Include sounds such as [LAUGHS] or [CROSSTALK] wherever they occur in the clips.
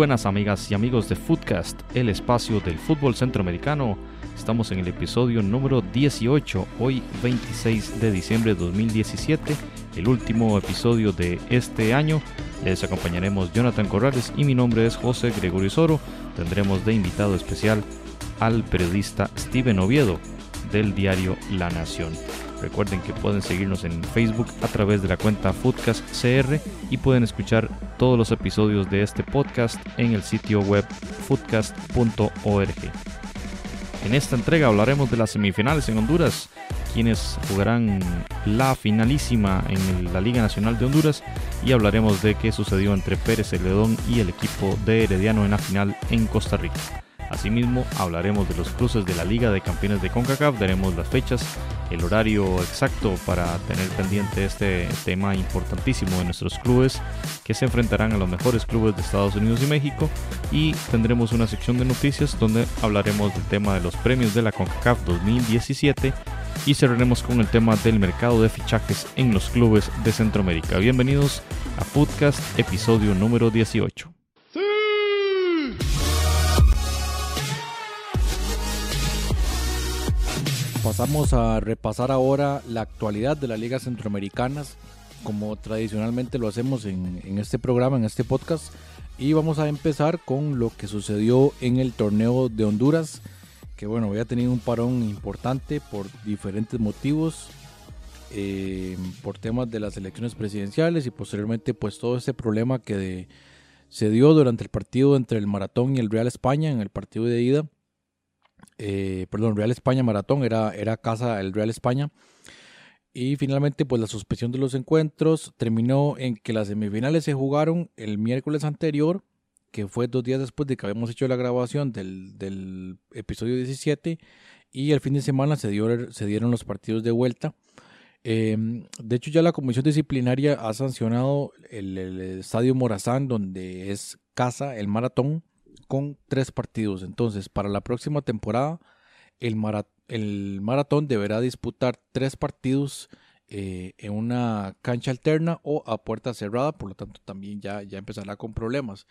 Buenas amigas y amigos de Footcast, el espacio del fútbol centroamericano. Estamos en el episodio número 18, hoy 26 de diciembre de 2017, el último episodio de este año. Les acompañaremos Jonathan Corrales y mi nombre es José Gregorio Soro. Tendremos de invitado especial al periodista Steven Oviedo del diario La Nación. Recuerden que pueden seguirnos en Facebook a través de la cuenta Foodcast CR y pueden escuchar todos los episodios de este podcast en el sitio web foodcast.org. En esta entrega hablaremos de las semifinales en Honduras, quienes jugarán la finalísima en la Liga Nacional de Honduras y hablaremos de qué sucedió entre Pérez Celedón y el equipo de Herediano en la final en Costa Rica. Asimismo, hablaremos de los cruces de la Liga de Campeones de CONCACAF, daremos las fechas, el horario exacto para tener pendiente este tema importantísimo de nuestros clubes que se enfrentarán a los mejores clubes de Estados Unidos y México y tendremos una sección de noticias donde hablaremos del tema de los premios de la CONCACAF 2017 y cerraremos con el tema del mercado de fichajes en los clubes de Centroamérica. Bienvenidos a Foodcast episodio número 18. Pasamos a repasar ahora la actualidad de las ligas centroamericanas, como tradicionalmente lo hacemos en, este programa, en este podcast. Y vamos a empezar con lo que sucedió en el torneo de Honduras, que bueno, había tenido un parón importante por diferentes motivos, eh, por temas de las elecciones presidenciales y posteriormente pues todo ese problema que se dio durante el partido entre el Maratón y el Real España, en el partido de ida eh, perdón, Real España Maratón, era, era casa del Real España. Y finalmente, pues la suspensión de los encuentros terminó en que las semifinales se jugaron el miércoles anterior, que fue dos días después de que habíamos hecho la grabación del, episodio 17, y el fin de semana se, se dieron los partidos de vuelta. Eh, de hecho, ya la comisión disciplinaria ha sancionado el, el estadio Morazán, donde es casa el maratón, con tres partidos. Entonces, para la próxima temporada, el, marat el maratón deberá disputar tres partidos eh, en una cancha alterna o a puerta cerrada, por lo tanto también ya, ya empezará con problemas.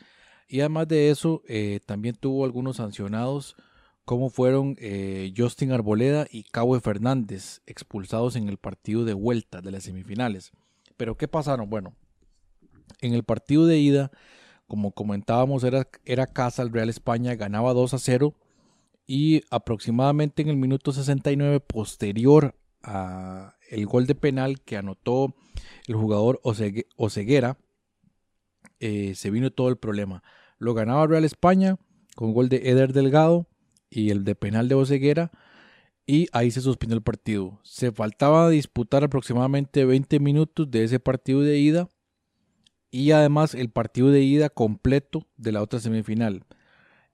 Y además de eso, eh, también tuvo algunos sancionados, como fueron eh, Justin Arboleda y Cabo Fernández, expulsados en el partido de vuelta de las semifinales. Pero ¿qué pasaron? Bueno, en el partido de ida, como comentábamos, era, era casa el Real España, ganaba 2 a 0 y aproximadamente en el minuto 69 posterior a el gol de penal que anotó el jugador Oseguera, eh, se vino todo el problema. Lo ganaba Real España con gol de Eder Delgado y el de penal de Oseguera y ahí se suspendió el partido. Se faltaba disputar aproximadamente 20 minutos de ese partido de ida y además el partido de ida completo de la otra semifinal.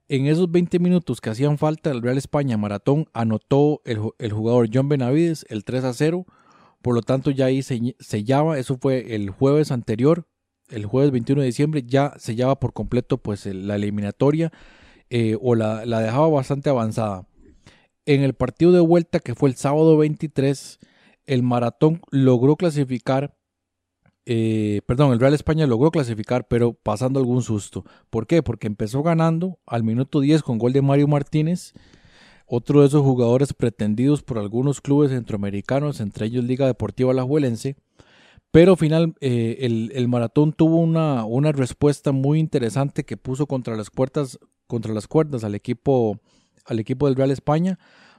En esos 20 minutos que hacían falta, el Real España Maratón anotó el, el jugador John Benavides el 3 a 0. Por lo tanto, ya ahí se sellaba. Eso fue el jueves anterior, el jueves 21 de diciembre. Ya sellaba por completo pues, la eliminatoria eh, o la, la dejaba bastante avanzada. En el partido de vuelta, que fue el sábado 23, el Maratón logró clasificar eh, perdón, el Real España logró clasificar, pero pasando algún susto. ¿Por qué? Porque empezó ganando al minuto 10 con gol de Mario Martínez, otro de esos jugadores pretendidos por algunos clubes centroamericanos, entre ellos Liga Deportiva Alajuelense. Pero al final eh, el, el, maratón tuvo una, una, respuesta muy interesante que puso contra las puertas, contra las cuerdas al equipo, al equipo del Real España,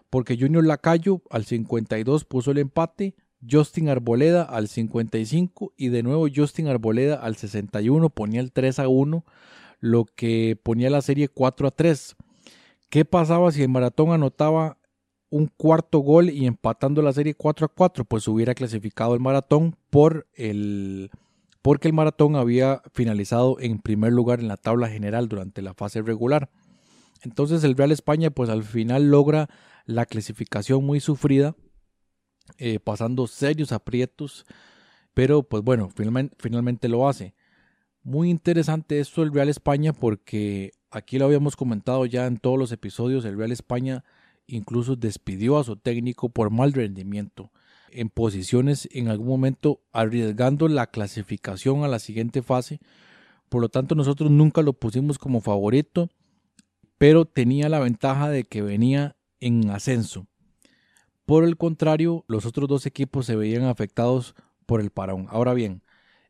porque Junior Lacayo al 52 puso el empate, Justin Arboleda al 55 y de nuevo Justin Arboleda al 61 ponía el 3 a 1, lo que ponía la serie 4 a 3. ¿Qué pasaba si el maratón anotaba un cuarto gol y empatando la serie 4 a 4, pues hubiera clasificado el maratón por el porque el maratón había finalizado en primer lugar en la tabla general durante la fase regular. Entonces el Real España pues al final logra la clasificación muy sufrida, eh, pasando serios aprietos, pero pues bueno, finalmente, lo hace. Muy interesante esto del Real España porque aquí lo habíamos comentado ya en todos los episodios, el Real España incluso despidió a su técnico por mal rendimiento en posiciones en algún momento arriesgando la clasificación a la siguiente fase. Por lo tanto, nosotros nunca lo pusimos como favorito, pero tenía la ventaja de que venía en ascenso. Por el contrario, los otros dos equipos se veían afectados por el parón. Ahora bien,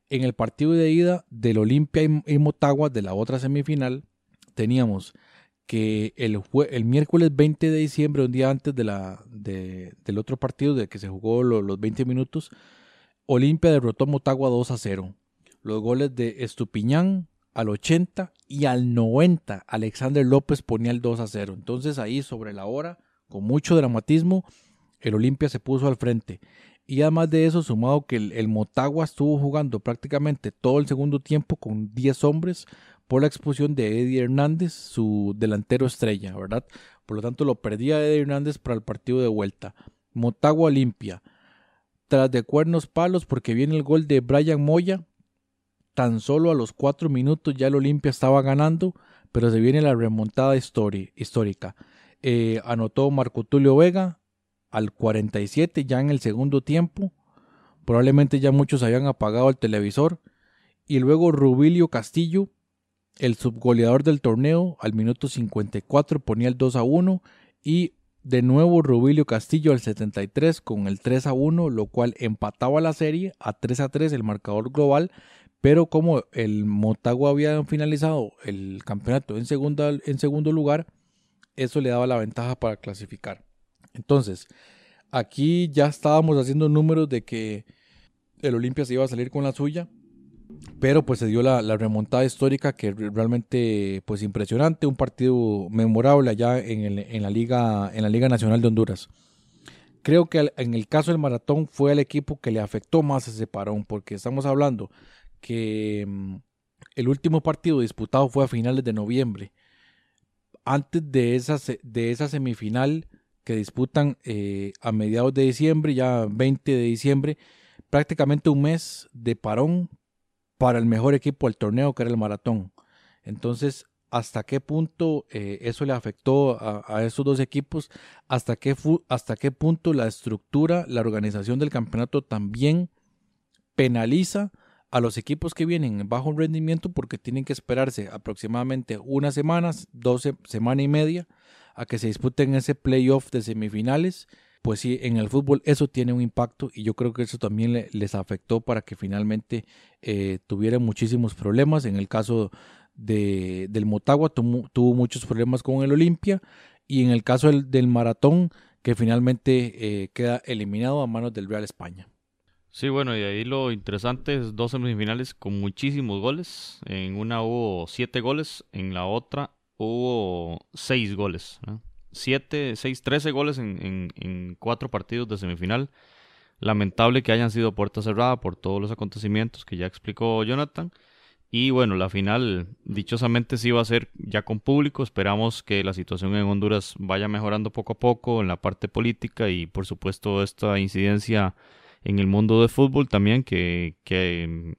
en el partido de ida del Olimpia y Motagua de la otra semifinal, teníamos que el, miércoles 20 de diciembre, un día antes de la, del otro partido de que se jugó los 20 minutos, Olimpia derrotó a Motagua 2 a 0. Los goles de Estupiñán al 80 y al 90 Alexander López ponía el 2 a 0. Entonces ahí sobre la hora, con mucho dramatismo, el Olimpia se puso al frente. Y además de eso, sumado que el, Motagua estuvo jugando prácticamente todo el segundo tiempo con 10 hombres, por la expulsión de Eddie Hernández, su delantero estrella, ¿verdad? Por lo tanto, lo perdía Eddie Hernández para el partido de vuelta. Motagua limpia. Tras de cuernos palos, porque viene el gol de Brian Moya. Tan solo a los cuatro minutos ya el Olimpia estaba ganando, pero se viene la remontada histórica. Eh, anotó Marco Tulio Vega al 47 ya en el segundo tiempo. Probablemente ya muchos habían apagado el televisor. Y luego Rubilio Castillo el subgoleador del torneo al minuto 54 ponía el 2 a 1 y de nuevo Rubilio Castillo al 73 con el 3 a 1, lo cual empataba la serie a 3 a 3 el marcador global, pero como el Motagua había finalizado el campeonato en, segunda, en segundo lugar, eso le daba la ventaja para clasificar. Entonces, aquí ya estábamos haciendo números de que el Olimpia se iba a salir con la suya pero pues se dio la, remontada histórica que realmente pues impresionante, un partido memorable allá en, la Liga, en la Liga Nacional de Honduras. Creo que en el caso del maratón fue el equipo que le afectó más ese parón, porque estamos hablando que mm, el último partido disputado fue a finales de noviembre. Antes de esa, de esa semifinal que disputan eh, a mediados de diciembre, ya 20 de diciembre, prácticamente un mes de parón para el mejor equipo del torneo, que era el maratón. Entonces, ¿hasta qué punto eh, eso le afectó a, esos dos equipos? ¿Hasta qué, ¿Hasta qué punto la estructura, la organización del campeonato también penaliza a los equipos que vienen bajo un rendimiento porque tienen que esperarse aproximadamente unas semanas, dos semanas y media, a que se disputen ese playoff de semifinales pues sí, en el fútbol eso tiene un impacto y yo creo que eso también les afectó para que finalmente eh, tuvieran muchísimos problemas. En el caso de, del Motagua tuvo, muchos problemas con el Olimpia y en el caso del, maratón que finalmente eh, queda eliminado a manos del Real España. Sí, bueno, y ahí lo interesante es dos semifinales con muchísimos goles. En una hubo siete goles, en la otra hubo seis goles. 7, 6, 13 goles en, en, cuatro partidos de semifinal. Lamentable que hayan sido puerta cerrada por todos los acontecimientos que ya explicó Jonathan. Y bueno, la final dichosamente sí va a ser ya con público. Esperamos que la situación en Honduras vaya mejorando poco a poco en la parte política y por supuesto esta incidencia en el mundo de fútbol también que, que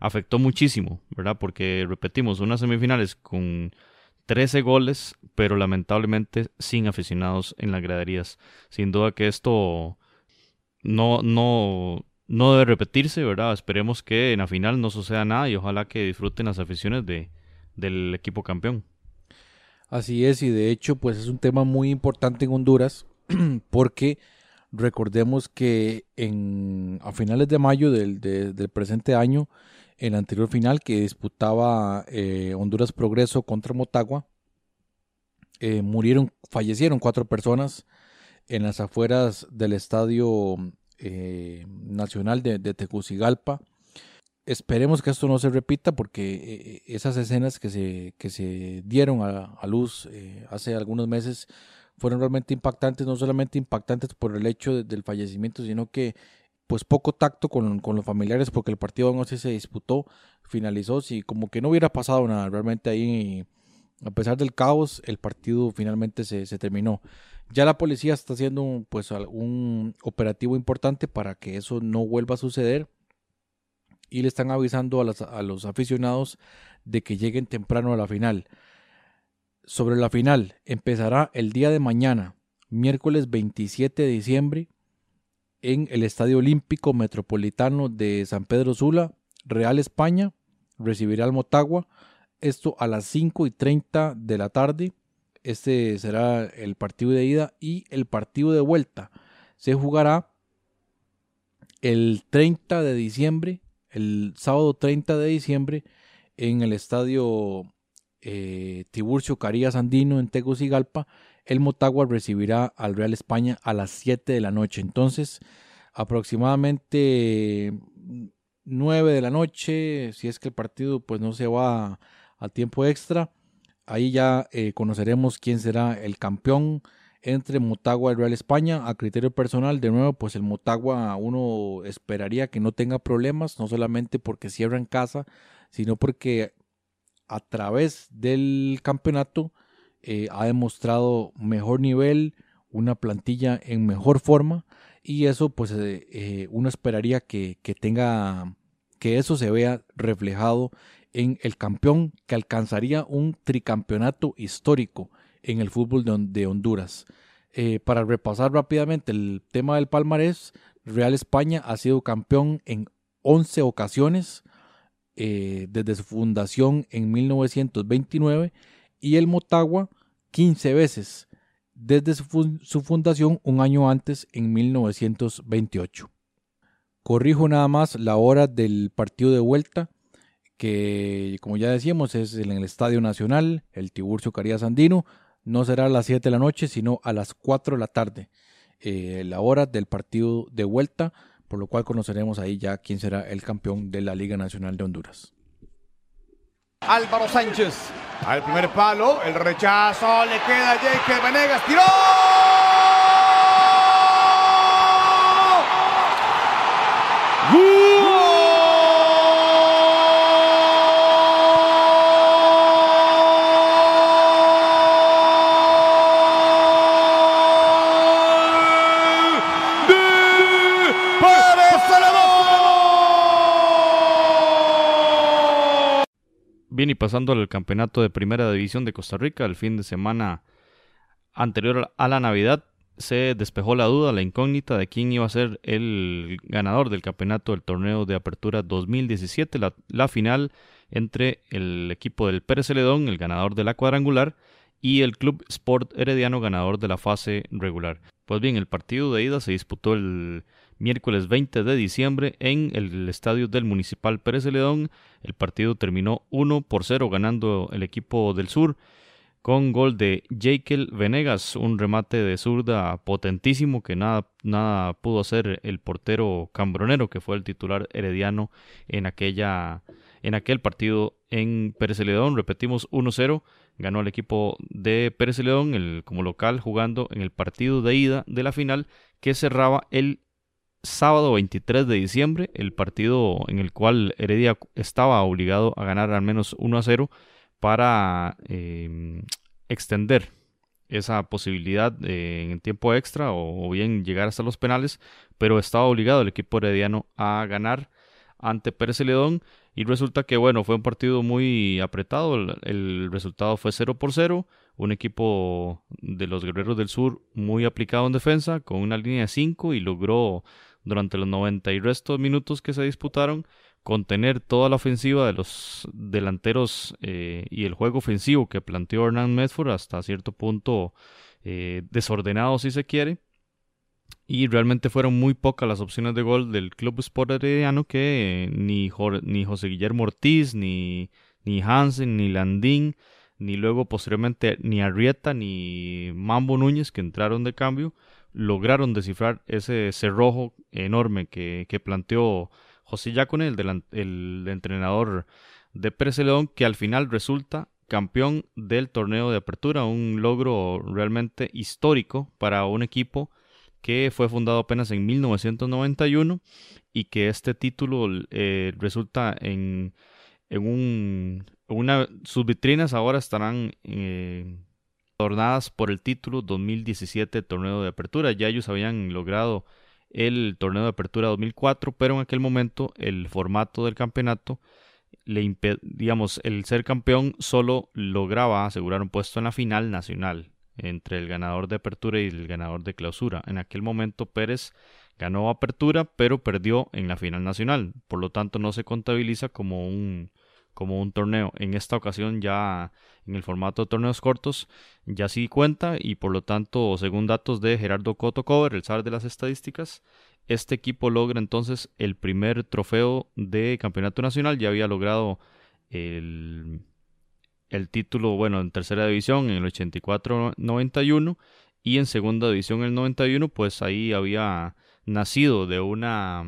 afectó muchísimo, ¿verdad? Porque repetimos, unas semifinales con 13 goles, pero lamentablemente sin aficionados en las graderías. Sin duda que esto no, no, no debe repetirse, ¿verdad? Esperemos que en la final no suceda nada y ojalá que disfruten las aficiones de, del equipo campeón. Así es, y de hecho, pues es un tema muy importante en Honduras, [CLEARS THROAT] porque recordemos que en, a finales de mayo del, del presente año en la anterior final que disputaba eh, Honduras Progreso contra Motagua. Eh, murieron, fallecieron cuatro personas en las afueras del Estadio eh, Nacional de, de, Tegucigalpa. Esperemos que esto no se repita porque esas escenas que se, que se dieron a, luz hace algunos meses fueron realmente impactantes, no solamente impactantes por el hecho del fallecimiento, sino que pues poco tacto con, los familiares porque el partido no se disputó, finalizó, si como que no hubiera pasado nada, realmente ahí a pesar del caos el partido finalmente se, terminó. Ya la policía está haciendo un, pues un operativo importante para que eso no vuelva a suceder y le están avisando a, a los aficionados de que lleguen temprano a la final. Sobre la final, empezará el día de mañana, miércoles 27 de diciembre, en el Estadio Olímpico Metropolitano de San Pedro Sula, Real España, recibirá al Motagua, esto a las 5 y 30 de la tarde. Este será el partido de ida y el partido de vuelta se jugará el 30 de diciembre, el sábado 30 de diciembre, en el estadio eh, Tiburcio Carías Andino en Tegucigalpa el Motagua recibirá al Real España a las 7 de la noche. Entonces, aproximadamente 9 de la noche, si es que el partido pues no se va a, tiempo extra, ahí ya eh, conoceremos quién será el campeón entre Motagua y Real España. A criterio personal, de nuevo, pues el Motagua uno esperaría que no tenga problemas, no solamente porque cierra en casa, sino porque a través del campeonato eh, ha demostrado mejor nivel, una plantilla en mejor forma y eso pues eh, eh, uno esperaría que, tenga que eso se vea reflejado en el campeón que alcanzaría un tricampeonato histórico en el fútbol de, Honduras. para repasar rápidamente el tema del palmarés, Real España ha sido campeón en 11 ocasiones desde su fundación en 1929 y el Motagua 15 veces desde su, fundación un año antes en 1928. Corrijo nada más la hora del partido de vuelta, que como ya decíamos es en el Estadio Nacional, el Tiburcio Carías Andino, no será a las 7 de la noche, sino a las 4 de la tarde, eh, la hora del partido de vuelta, por lo cual conoceremos ahí ya quién será el campeón de la Liga Nacional de Honduras. Álvaro Sánchez al primer palo, el rechazo, le queda a Jake Venegas, tiró. Bien, y pasando al campeonato de Primera División de Costa Rica, el fin de semana anterior a la Navidad se despejó la duda, la incógnita de quién iba a ser el ganador del campeonato del torneo de apertura 2017, la, final entre el equipo del Pérez Celedón, el ganador de la cuadrangular, y el Club Sport Herediano, ganador de la fase regular. Pues bien, el partido de ida se disputó el miércoles 20 de diciembre en el estadio del Municipal Pérez Celedón. El partido terminó 1 por 0 ganando el equipo del sur con gol de Jekyll Venegas, un remate de zurda potentísimo que nada, nada pudo hacer el portero cambronero que fue el titular herediano en, aquella, en aquel partido en Pérez Celedón. Repetimos 1-0, ganó el equipo de Pérez Celedón el, como local jugando en el partido de ida de la final que cerraba el sábado 23 de diciembre, el partido en el cual Heredia estaba obligado a ganar al menos 1 a 0 para em, extender esa posibilidad en el tiempo extra o, bien llegar hasta los penales, pero estaba obligado el equipo herediano a ganar ante Pérez Celedón y resulta que bueno, fue un partido muy apretado, el, el resultado fue 0 por 0, un equipo de los Guerreros del Sur muy aplicado en defensa, con una línea de 5 y logró durante los 90 y restos minutos que se disputaron, contener toda la ofensiva de los delanteros eh, y el juego ofensivo que planteó Hernán Medford hasta cierto punto eh, desordenado si se quiere. Y realmente fueron muy pocas las opciones de gol del Club Sport Herediano que eh, ni, ni José Guillermo Ortiz, ni, ni Hansen, ni Landín, ni luego posteriormente ni Arrieta, ni Mambo Núñez que entraron de cambio lograron descifrar ese cerrojo enorme que, planteó José Yacone, el, el, entrenador de Pérez León, que al final resulta campeón del torneo de apertura, un logro realmente histórico para un equipo que fue fundado apenas en 1991 y que este título eh, resulta en, en un, una, sus vitrinas ahora estarán eh, adornadas por el título 2017 torneo de apertura. Ya ellos habían logrado el torneo de apertura 2004, pero en aquel momento el formato del campeonato le digamos, el ser campeón solo lograba asegurar un puesto en la final nacional entre el ganador de apertura y el ganador de clausura. En aquel momento Pérez ganó apertura, pero perdió en la final nacional, por lo tanto no se contabiliza como un como un torneo. En esta ocasión ya en el formato de torneos cortos ya sí cuenta y por lo tanto, según datos de Gerardo Coto Cover, el SAR de las estadísticas, este equipo logra entonces el primer trofeo de campeonato nacional. Ya había logrado el, el título, bueno, en tercera división en el 84-91 y en segunda división en el 91, pues ahí había nacido de una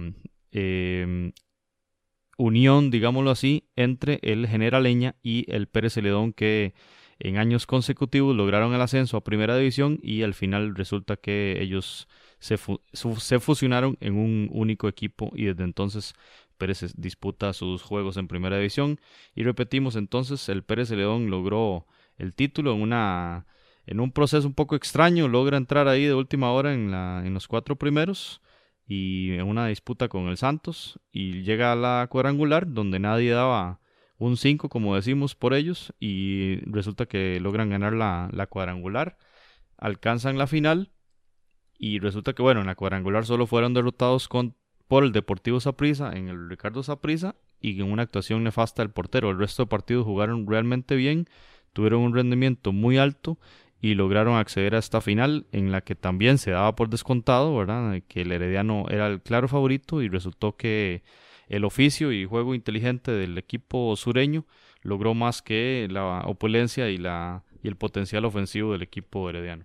em, unión, digámoslo así, entre el Generaleña y el Pérez Celedón que en años consecutivos lograron el ascenso a primera división y al final resulta que ellos se, fusionaron en un único equipo y desde entonces Pérez disputa sus juegos en primera división. Y repetimos entonces el Pérez León logró el título en una en un proceso un poco extraño logra entrar ahí de última hora en la en los cuatro primeros y en una disputa con el Santos y llega a la cuadrangular donde nadie daba un 5 como decimos por ellos y resulta que logran ganar la, la cuadrangular alcanzan la final y resulta que, bueno, en la cuadrangular solo fueron derrotados con, por el Deportivo Saprissa, en el Ricardo Saprissa, y en una actuación nefasta del portero. El resto de partidos jugaron realmente bien, tuvieron un rendimiento muy alto y lograron acceder a esta final en la que también se daba por descontado, ¿verdad? Que el Herediano era el claro favorito y resultó que el oficio y juego inteligente del equipo sureño logró más que la opulencia y, la, y el potencial ofensivo del equipo herediano.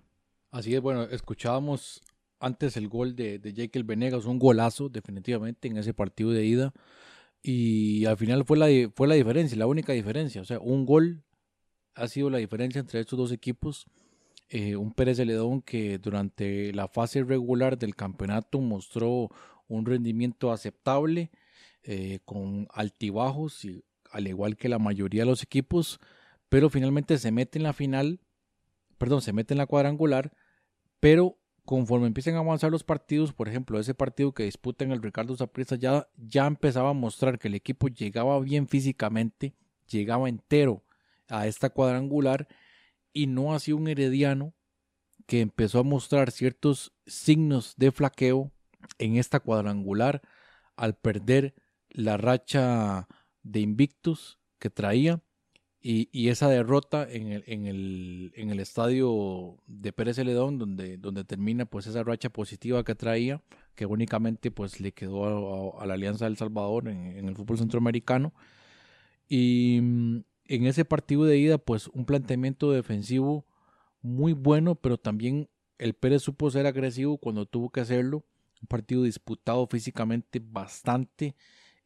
Así es, bueno, escuchábamos antes el gol de, de Jekyll Venegas, un golazo definitivamente en ese partido de ida. Y al final fue la, fue la diferencia, la única diferencia. O sea, un gol ha sido la diferencia entre estos dos equipos. Eh, un Pérez Celedón que durante la fase regular del campeonato mostró un rendimiento aceptable, eh, con altibajos, al igual que la mayoría de los equipos, pero finalmente se mete en la final, perdón, se mete en la cuadrangular pero conforme empiezan a avanzar los partidos, por ejemplo, ese partido que disputan el Ricardo Zaprisa ya, ya empezaba a mostrar que el equipo llegaba bien físicamente, llegaba entero a esta cuadrangular y no así un herediano que empezó a mostrar ciertos signos de flaqueo en esta cuadrangular al perder la racha de invictus que traía y, esa derrota en el, en, el, en el estadio de Pérez Celedón, donde, donde termina pues esa racha positiva que traía, que únicamente pues le quedó a, la Alianza del Salvador en, el fútbol centroamericano. Y mm, en ese partido de ida pues un planteamiento defensivo muy bueno, pero también el Pérez supo ser agresivo cuando tuvo que hacerlo. Un partido disputado físicamente bastante,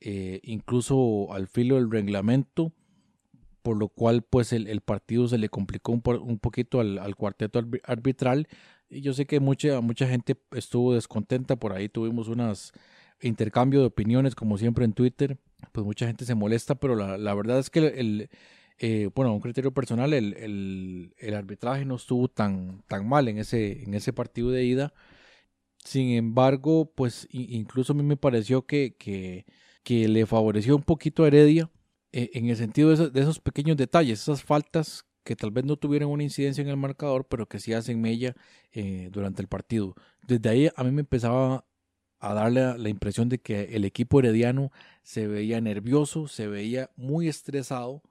eh, incluso al filo del reglamento por lo cual pues el, partido se le complicó un, poquito al, cuarteto arbitral y yo sé que mucha, mucha gente estuvo descontenta, por ahí tuvimos unas intercambio de opiniones como siempre en Twitter, pues mucha gente se molesta, pero la, verdad es que el, eh, un criterio personal, el, arbitraje no estuvo tan, tan mal en ese, en ese partido de ida. Sin embargo, pues incluso a mí me pareció que, que, que le favoreció un poquito a Heredia eh, en el sentido de esos, pequeños detalles, esas faltas que tal vez no tuvieran una incidencia en el marcador, pero que sí hacen mella eh, durante el partido. Desde ahí a mí me empezaba a darle la, impresión de que el equipo herediano se veía nervioso, se veía muy estresado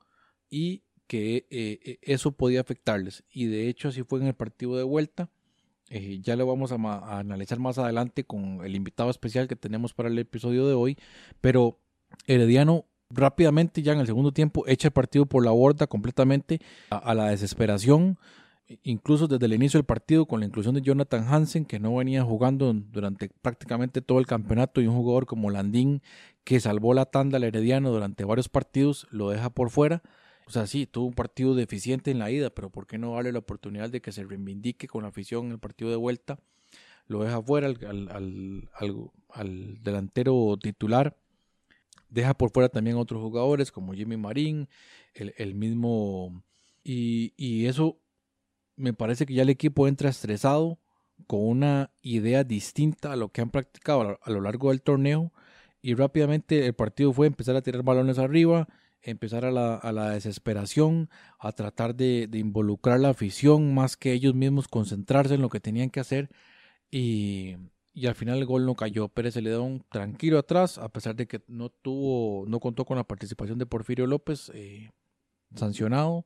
y que eh, eso podía afectarles. Y de hecho así fue en el partido de vuelta. ya lo vamos a, analizar más adelante con el invitado especial que tenemos para el episodio de hoy. Pero Herediano rápidamente ya en el segundo tiempo echa el partido por la borda completamente a, la desesperación incluso desde el inicio del partido con la inclusión de Jonathan Hansen que no venía jugando durante prácticamente todo el campeonato y un jugador como Landín que salvó la tanda al Herediano durante varios partidos lo deja por fuera O sea, sí, tuvo un partido deficiente en la ida, pero ¿por qué no darle la oportunidad de que se reivindique con la afición en el partido de vuelta? Lo deja fuera al, al delantero titular. Deja por fuera también a otros jugadores como Jimmy Marín, el, mismo... Y, y eso me parece que ya el equipo entra estresado con una idea distinta a lo que han practicado a lo largo del torneo y rápidamente el partido fue empezar a tirar balones arriba, empezar a la, a la desesperación, a tratar de, de, involucrar la afición más que ellos mismos concentrarse en lo que tenían que hacer y, y al final el gol no cayó. Pérez le dio un tranquilo atrás, a pesar de que no tuvo, no contó con la participación de Porfirio López, eh, sancionado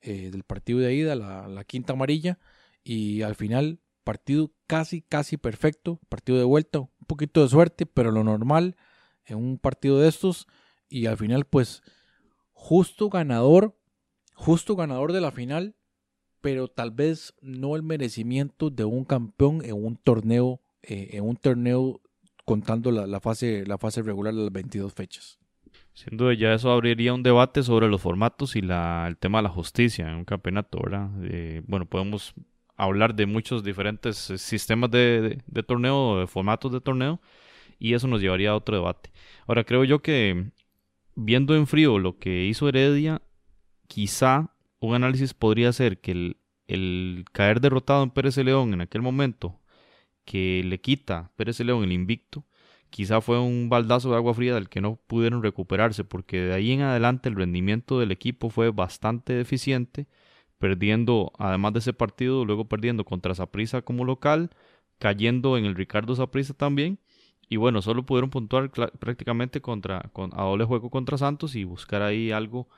eh, del partido de ida, la, quinta amarilla, y al final partido casi, casi perfecto, partido de vuelta, un poquito de suerte, pero lo normal en un partido de estos, y al final pues justo ganador, justo ganador de la final, pero tal vez no el merecimiento de un campeón en un torneo eh, en un torneo contando la, fase, la fase regular de las 22 fechas. Sin duda, ya eso abriría un debate sobre los formatos y la, el tema de la justicia en un campeonato, ¿verdad? Eh, bueno, podemos hablar de muchos diferentes eh, sistemas de, de, torneo, de formatos de torneo, y eso nos llevaría a otro debate. Ahora, creo yo que viendo en frío lo que hizo Heredia, quizá un análisis podría ser que el, el caer derrotado en Pérez León en aquel momento que le quita Pérez León el invicto, quizá fue un baldazo de agua fría del que no pudieron recuperarse, porque de ahí en adelante el rendimiento del equipo fue bastante deficiente, perdiendo, además de ese partido, luego perdiendo contra Saprissa como local, cayendo en el Ricardo Saprissa también, y bueno, solo pudieron puntuar prácticamente contra, con, a doble juego contra Santos y buscar ahí algo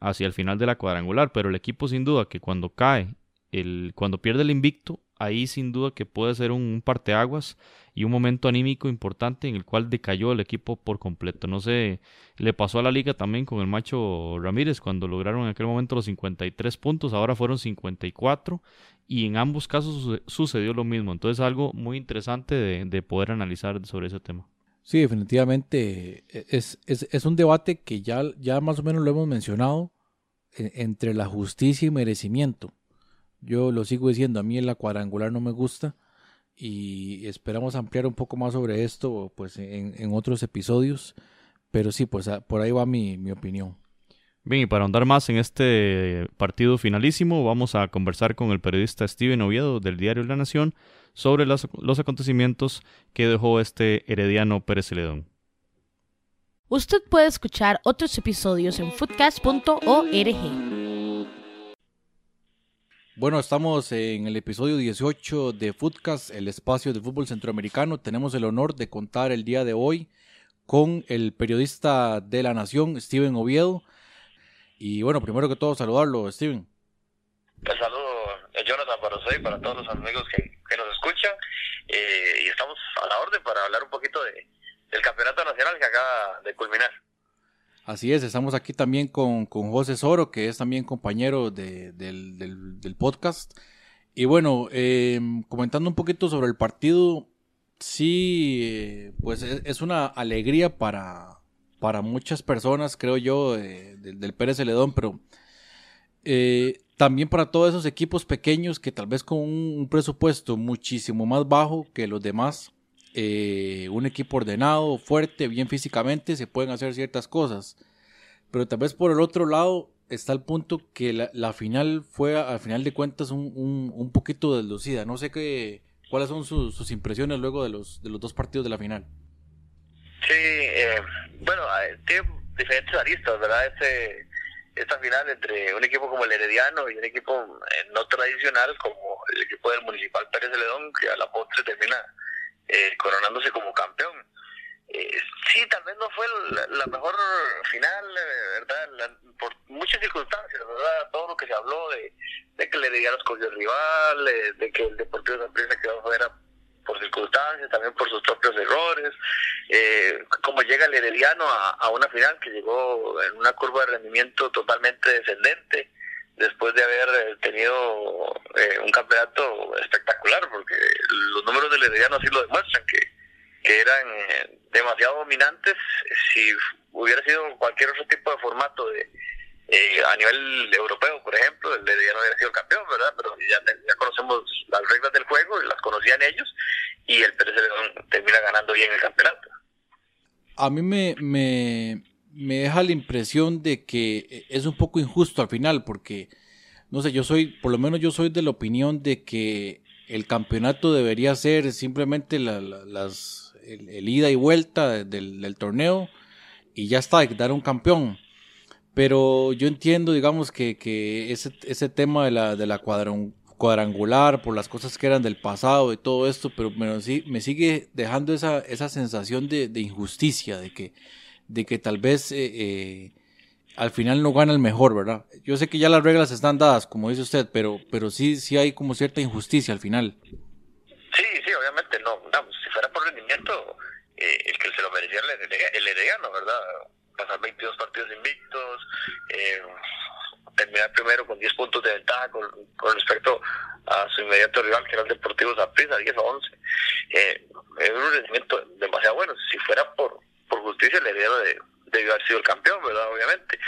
hacia el final de la cuadrangular, pero el equipo sin duda que cuando cae, el, cuando pierde el invicto, ahí sin duda que puede ser un, parteaguas y un momento anímico importante en el cual decayó el equipo por completo. No sé, le pasó a la liga también con el macho Ramírez cuando lograron en aquel momento los 53 puntos, ahora fueron 54 y en ambos casos sucedió lo mismo. Entonces algo muy interesante de, poder analizar sobre ese tema. Sí, definitivamente e, es, es, es, un debate que ya, ya más o menos lo hemos mencionado e, entre la justicia y merecimiento. Yo lo sigo diciendo, a mí en la cuadrangular no me gusta y esperamos ampliar un poco más sobre esto pues en, otros episodios, pero sí, pues por ahí va mi, mi opinión. Bien, y para ahondar más en este partido finalísimo, vamos a conversar con el periodista Steven Oviedo del diario La Nación sobre los, los acontecimientos que dejó este herediano Pérez Celedón. Usted puede escuchar otros episodios en footcast.org. Bueno, estamos en el episodio 18 de Footcast, el espacio de fútbol centroamericano. Tenemos el honor de contar el día de hoy con el periodista de la Nación, Steven Oviedo. Y bueno, primero que todo, saludarlo, Steven. Un saludo, Jonathan, para usted y para todos los amigos que, nos escuchan. Eh, y estamos a la orden para hablar un poquito de, del campeonato nacional que acaba de culminar. Así es, estamos aquí también con, con José Soro, que es también compañero de, del, del, podcast. Y bueno, eh, comentando un poquito sobre el partido, sí, pues es, una alegría para, para muchas personas, creo yo, del Pérez Celedón, pero eh, también para todos esos equipos pequeños que tal vez con un presupuesto muchísimo más bajo que los demás, eh, un equipo ordenado, fuerte, bien físicamente, se pueden hacer ciertas cosas. Pero tal vez por el otro lado está el punto que la, final fue, al final de cuentas, un, un, poquito deslucida. No sé qué, cuáles son sus, impresiones luego de los, de los dos partidos de la final. Sí, eh, bueno, eh, tiene diferentes aristas, ¿verdad? Este, esta final entre un equipo como el Herediano y un equipo no tradicional como el equipo del Municipal Pérez Celedón, que a la postre termina eh, coronándose como campeón. Eh, sí, tal vez no fue la, mejor final, eh, ¿verdad? por muchas circunstancias, ¿verdad? Todo lo que se habló de, de que le Herediano escogió el rival, de que el Deportivo de Empresa quedó fuera por circunstancias, también por sus propios errores, eh, como llega el Herediano a, una final que llegó en una curva de rendimiento totalmente descendente, después de haber tenido eh, un campeonato espectacular, porque los números del Herediano así lo demuestran, que, que eran eh, demasiado dominantes. Si hubiera sido cualquier otro tipo de formato de Eh, a nivel europeo, por ejemplo, el Herediano había sido campeón, ¿verdad? Pero ya, conocemos las reglas del juego, las conocían ellos, y el Pérez León termina ganando bien el campeonato. A mí me, me deja la impresión de que es un poco injusto al final, porque, no sé, yo soy, por lo menos yo soy de la opinión de que el campeonato debería ser simplemente la, el, ida y vuelta del, torneo y ya está, dar un campeón. Pero yo entiendo, digamos, que, que ese, ese tema de la, de la cuadrangular, por las cosas que eran del pasado y todo esto, pero me, me sigue dejando esa, esa sensación de injusticia, de que, de que tal vez eh, eh, al final no gana el mejor, ¿verdad? Yo sé que ya las reglas están dadas, como dice usted, pero, pero sí, sí hay como cierta injusticia al final. Sí, sí, obviamente, no, si fuera por rendimiento, eh, el que se lo merecía el herediano, ¿verdad? Pasar 22 partidos invictos, eh, terminar primero con 10 puntos de ventaja con, respecto a su inmediato rival, que era el Deportivo Zaprisa, 10 a 11. Eh, es un rendimiento demasiado bueno. Si fuera por, por justicia, el herediano de haber sido el campeón, ¿verdad? Obviamente.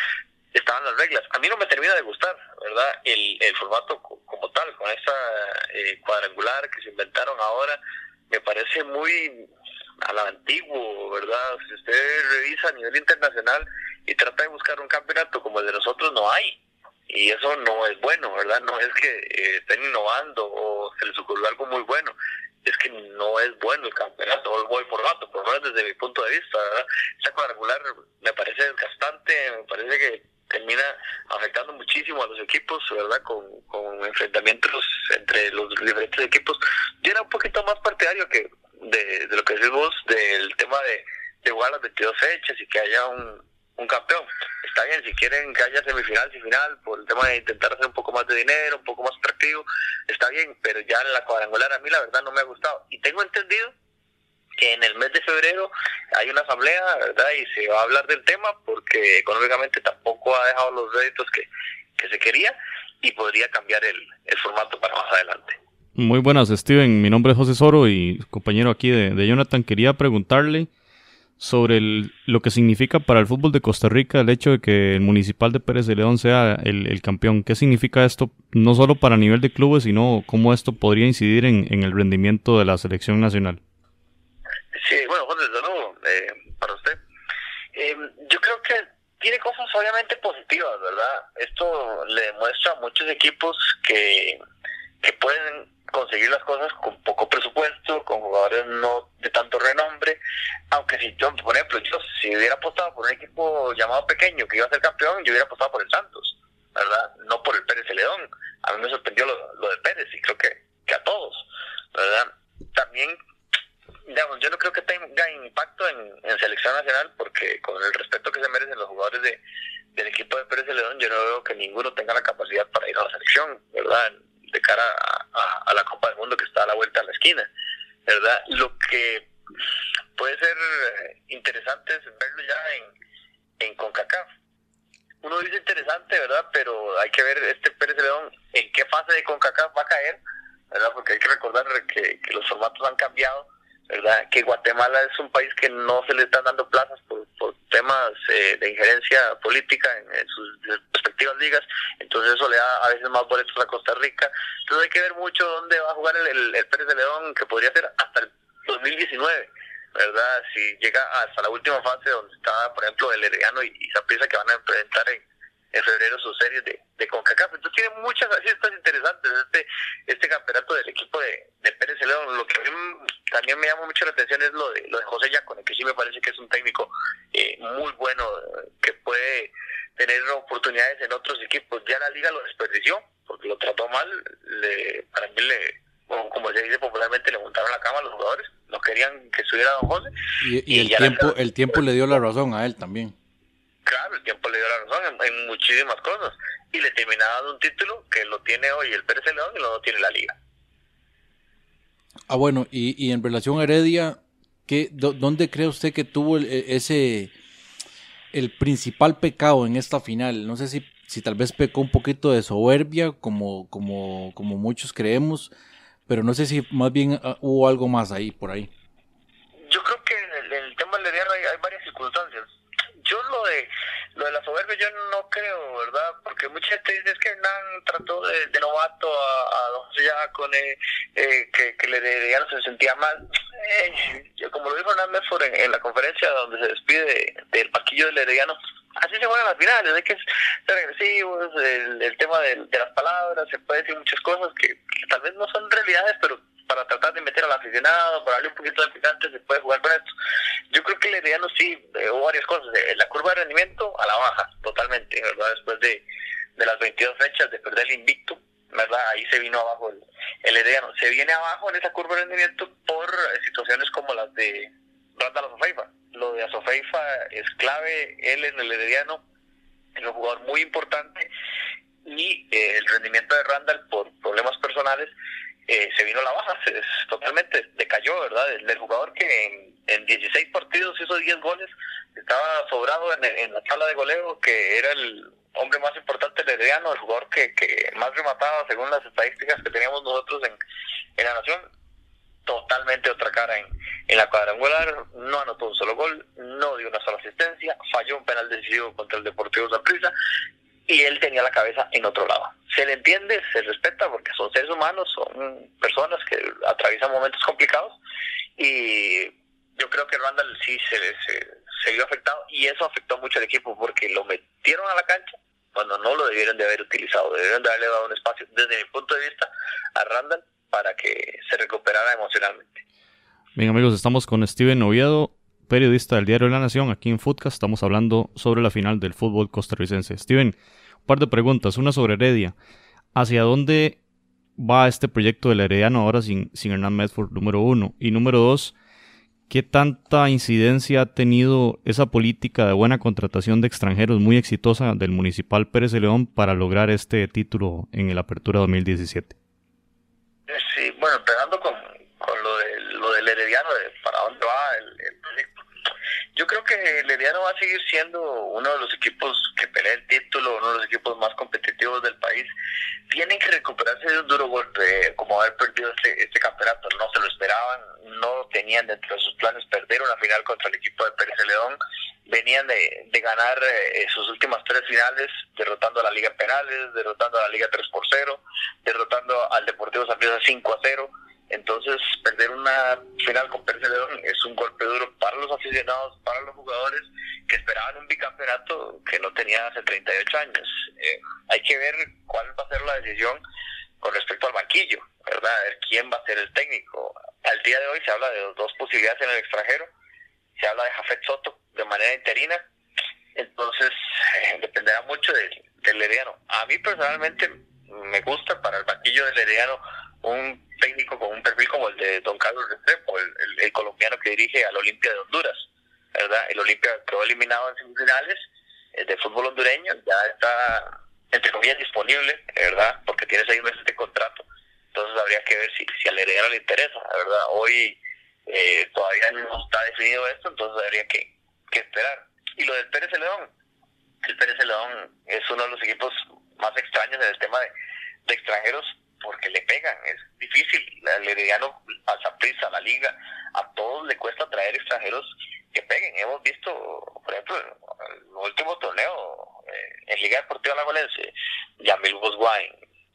Estaban las reglas. A mí no me termina de gustar, ¿verdad? El, el formato como tal, con esa eh, cuadrangular que se inventaron ahora, me parece muy a la antiguo, ¿verdad? Si usted revisa a nivel internacional y trata de buscar un campeonato como el de nosotros, no hay. Y eso no es bueno, ¿verdad? No es que eh, estén innovando o se les ocurrió algo muy bueno es que no es bueno el campeonato, o voy por gato, por lo menos desde mi punto de vista, ¿verdad? Esa cuadrangular me parece desgastante, me parece que termina afectando muchísimo a los equipos, ¿verdad? Con, con enfrentamientos entre los diferentes equipos. Yo era un poquito más partidario que de, de lo que decís vos, del tema de, de jugar las 22 fechas y que haya un, un campeón. Está bien, si quieren que haya semifinal, final, por el tema de intentar hacer un poco más de dinero, un poco más atractivo, está bien, pero ya en la cuadrangular a mí la verdad no me ha gustado. Y tengo entendido que en el mes de febrero hay una asamblea, ¿verdad? Y se va a hablar del tema porque económicamente tampoco ha dejado los réditos que, que se quería y podría cambiar el, el formato para más adelante. Muy buenas, Steven. Mi nombre es José Soro y compañero aquí de, de Jonathan. Quería preguntarle sobre lo que significa para el fútbol de Costa Rica el hecho de que el Municipal de Pérez de León sea el, campeón. ¿Qué significa esto no solo para nivel de clubes, sino cómo esto podría incidir en, el rendimiento de la selección nacional? Sí, bueno, Juan, desde luego, eh, para usted. Eh, yo creo que tiene cosas obviamente positivas, ¿verdad? Esto le demuestra a muchos equipos que, que pueden conseguir las cosas con poco presupuesto, con jugadores no de tanto renombre, aunque si yo, por ejemplo, yo si hubiera apostado por un equipo llamado pequeño que iba a ser campeón, yo hubiera apostado por el Santos, ¿verdad? No por el Pérez León. A mí me sorprendió lo, de Pérez y creo que, que a todos, ¿verdad? También, digamos, yo no creo que tenga impacto en, en selección nacional porque con el respeto que se merecen los jugadores de, del equipo de Pérez León, yo no veo que ninguno tenga la capacidad para ir a la selección, ¿verdad? De cara a, la Copa del Mundo que está a la vuelta a la esquina, ¿verdad? Lo que puede ser interesante es verlo ya en, en CONCACAF. Uno dice interesante, ¿verdad? Pero hay que ver este Pérez León en qué fase de CONCACAF va a caer, ¿verdad? Porque hay que recordar que los formatos han cambiado ¿verdad? Que Guatemala es un país que no se le están dando plazas por, por temas eh, de injerencia política en, sus respectivas ligas, entonces eso le da a veces más boletos a Costa Rica. Entonces hay que ver mucho dónde va a jugar el, el, Pérez de León, que podría ser hasta el 2019. ¿verdad? Si llega hasta la última fase donde está, por ejemplo, el Herediano y, y Zaprisa que van a enfrentar en, en febrero sus series de, de CONCACAF. Entonces tiene muchas asistas interesantes este este campeonato del equipo de, de Pérez León. Lo que también me llama mucho la atención es lo de, lo de José Yacone, que sí me parece que es un técnico eh, muy bueno, que puede tener oportunidades en otros equipos. Ya la liga lo desperdició, porque lo trató mal. Le, para mí, le, como se dice popularmente, le montaron la cama a los jugadores. No querían que estuviera Don José. Y, el, tiempo, el tiempo le dio la razón a él también. Claro, el tiempo le dio la razón en, muchísimas cosas. Y le terminaba dando un título que lo tiene hoy el Pérez León y lo tiene la Liga. Ah, bueno, y, en relación a Heredia, ¿qué, ¿dónde cree usted que tuvo e, ese el principal pecado en esta final? No sé si, si tal vez pecó un poquito de soberbia, como, como, como muchos creemos, pero no sé si más bien ah, hubo algo más ahí, por ahí. Yo creo que en el, tema del Herediano hay varias circunstancias yo lo de de la soberbia yo no creo, ¿verdad? Porque mucha gente dice es que Hernán trató de, de novato a, a Don José eh, que, que le ya no se sentía mal. Eh, como lo dijo Hernán Medford en, la conferencia donde se despide del paquillo del Herediano, así se juegan las finales, hay que ser agresivos, el, el tema de, de, las palabras, se puede decir muchas cosas que, que tal vez no son realidades, pero para tratar de meter al aficionado, para darle un poquito de picante, se puede jugar con esto. Yo creo que el Herediano sí, eh, hubo varias cosas. Eh, la curva de rendimiento a la baja, totalmente, ¿verdad? Después de, de las 22 fechas de perder el invicto, ¿verdad? Ahí se vino abajo el, el Herediano. Se viene abajo en esa curva de rendimiento por eh, situaciones como las de Randall Azofeifa. Lo de Azofeifa es clave, él en el Herediano es un jugador muy importante y eh, el rendimiento de Randall por problemas personales eh, se vino la baja, se, totalmente decayó, ¿verdad? El, jugador que en, en, 16 partidos hizo 10 goles, estaba sobrado en, en, la tabla de goleo, que era el hombre más importante del Herediano, el jugador que, que más remataba según las estadísticas que teníamos nosotros en, en la nación. Totalmente otra cara en, en la cuadrangular, no anotó un solo gol, no dio una sola asistencia, falló un penal decisivo contra el Deportivo Zaprisa y él tenía la cabeza en otro lado. Se le entiende, se respeta porque son seres humanos, son personas que atraviesan momentos complicados y yo creo que Randall sí se, se, se vio afectado y eso afectó mucho al equipo porque lo metieron a la cancha cuando no lo debieron de haber utilizado, debieron de haberle dado un espacio desde mi punto de vista a Randall para que se recuperara emocionalmente. Bien amigos, estamos con Steven Oviedo, periodista del diario La Nación, aquí en Footcast. Estamos hablando sobre la final del fútbol costarricense. Steven, par de preguntas. Una sobre Heredia. ¿Hacia dónde va este proyecto del Herediano ahora sin, sin Hernán Medford, número uno? Y número dos, ¿qué tanta incidencia ha tenido esa política de buena contratación de extranjeros muy exitosa del municipal Pérez de León para lograr este título en el Apertura 2017? Sí, bueno, pegando con, con lo, de, lo del Herediano, de para dónde va el, el proyecto yo creo que el Herediano va a seguir siendo uno de los equipos que pelea el título, uno de los equipos más competitivos del país. Tienen que recuperarse de un duro golpe, como haber perdido este, este campeonato. No se lo esperaban, no tenían dentro de sus planes perder una final contra el equipo de Pérez León. Venían de, de ganar eh, sus últimas tres finales, derrotando a la Liga Penales, derrotando a la Liga 3 por 0, derrotando al Deportivo San Pedro 5 a 0 entonces, perder una final con Pérez León es un golpe duro para los aficionados, para los jugadores que esperaban un bicampeonato que no tenía hace 38 años. Eh, hay que ver cuál va a ser la decisión con respecto al banquillo, ¿verdad? A ver quién va a ser el técnico. Al día de hoy se habla de dos posibilidades en el extranjero. Se habla de Jafet Soto de manera interina. Entonces, eh, dependerá mucho del, del Herediano. A mí personalmente me gusta para el banquillo del Herediano un técnico con un perfil como el de don Carlos Restrepo, el, colombiano que dirige al Olimpia de Honduras, ¿verdad? El Olimpia quedó eliminado en semifinales eh, de fútbol hondureño, ya está, entre comillas, disponible, ¿verdad? Porque tiene seis meses de contrato, entonces habría que ver si, si al heredero le interesa, ¿verdad? Hoy eh, todavía no está definido esto, entonces habría que, que esperar. Y lo del Pérez León, el Pérez León es uno de los equipos más extraños en el tema de, de extranjeros porque le pegan, es difícil. El Herediano, a Zaprisa, a la Liga, a todos le cuesta traer extranjeros que peguen. Hemos visto, por ejemplo, en el último torneo eh, en Liga Deportiva Alagolense, Yamil Bosguain,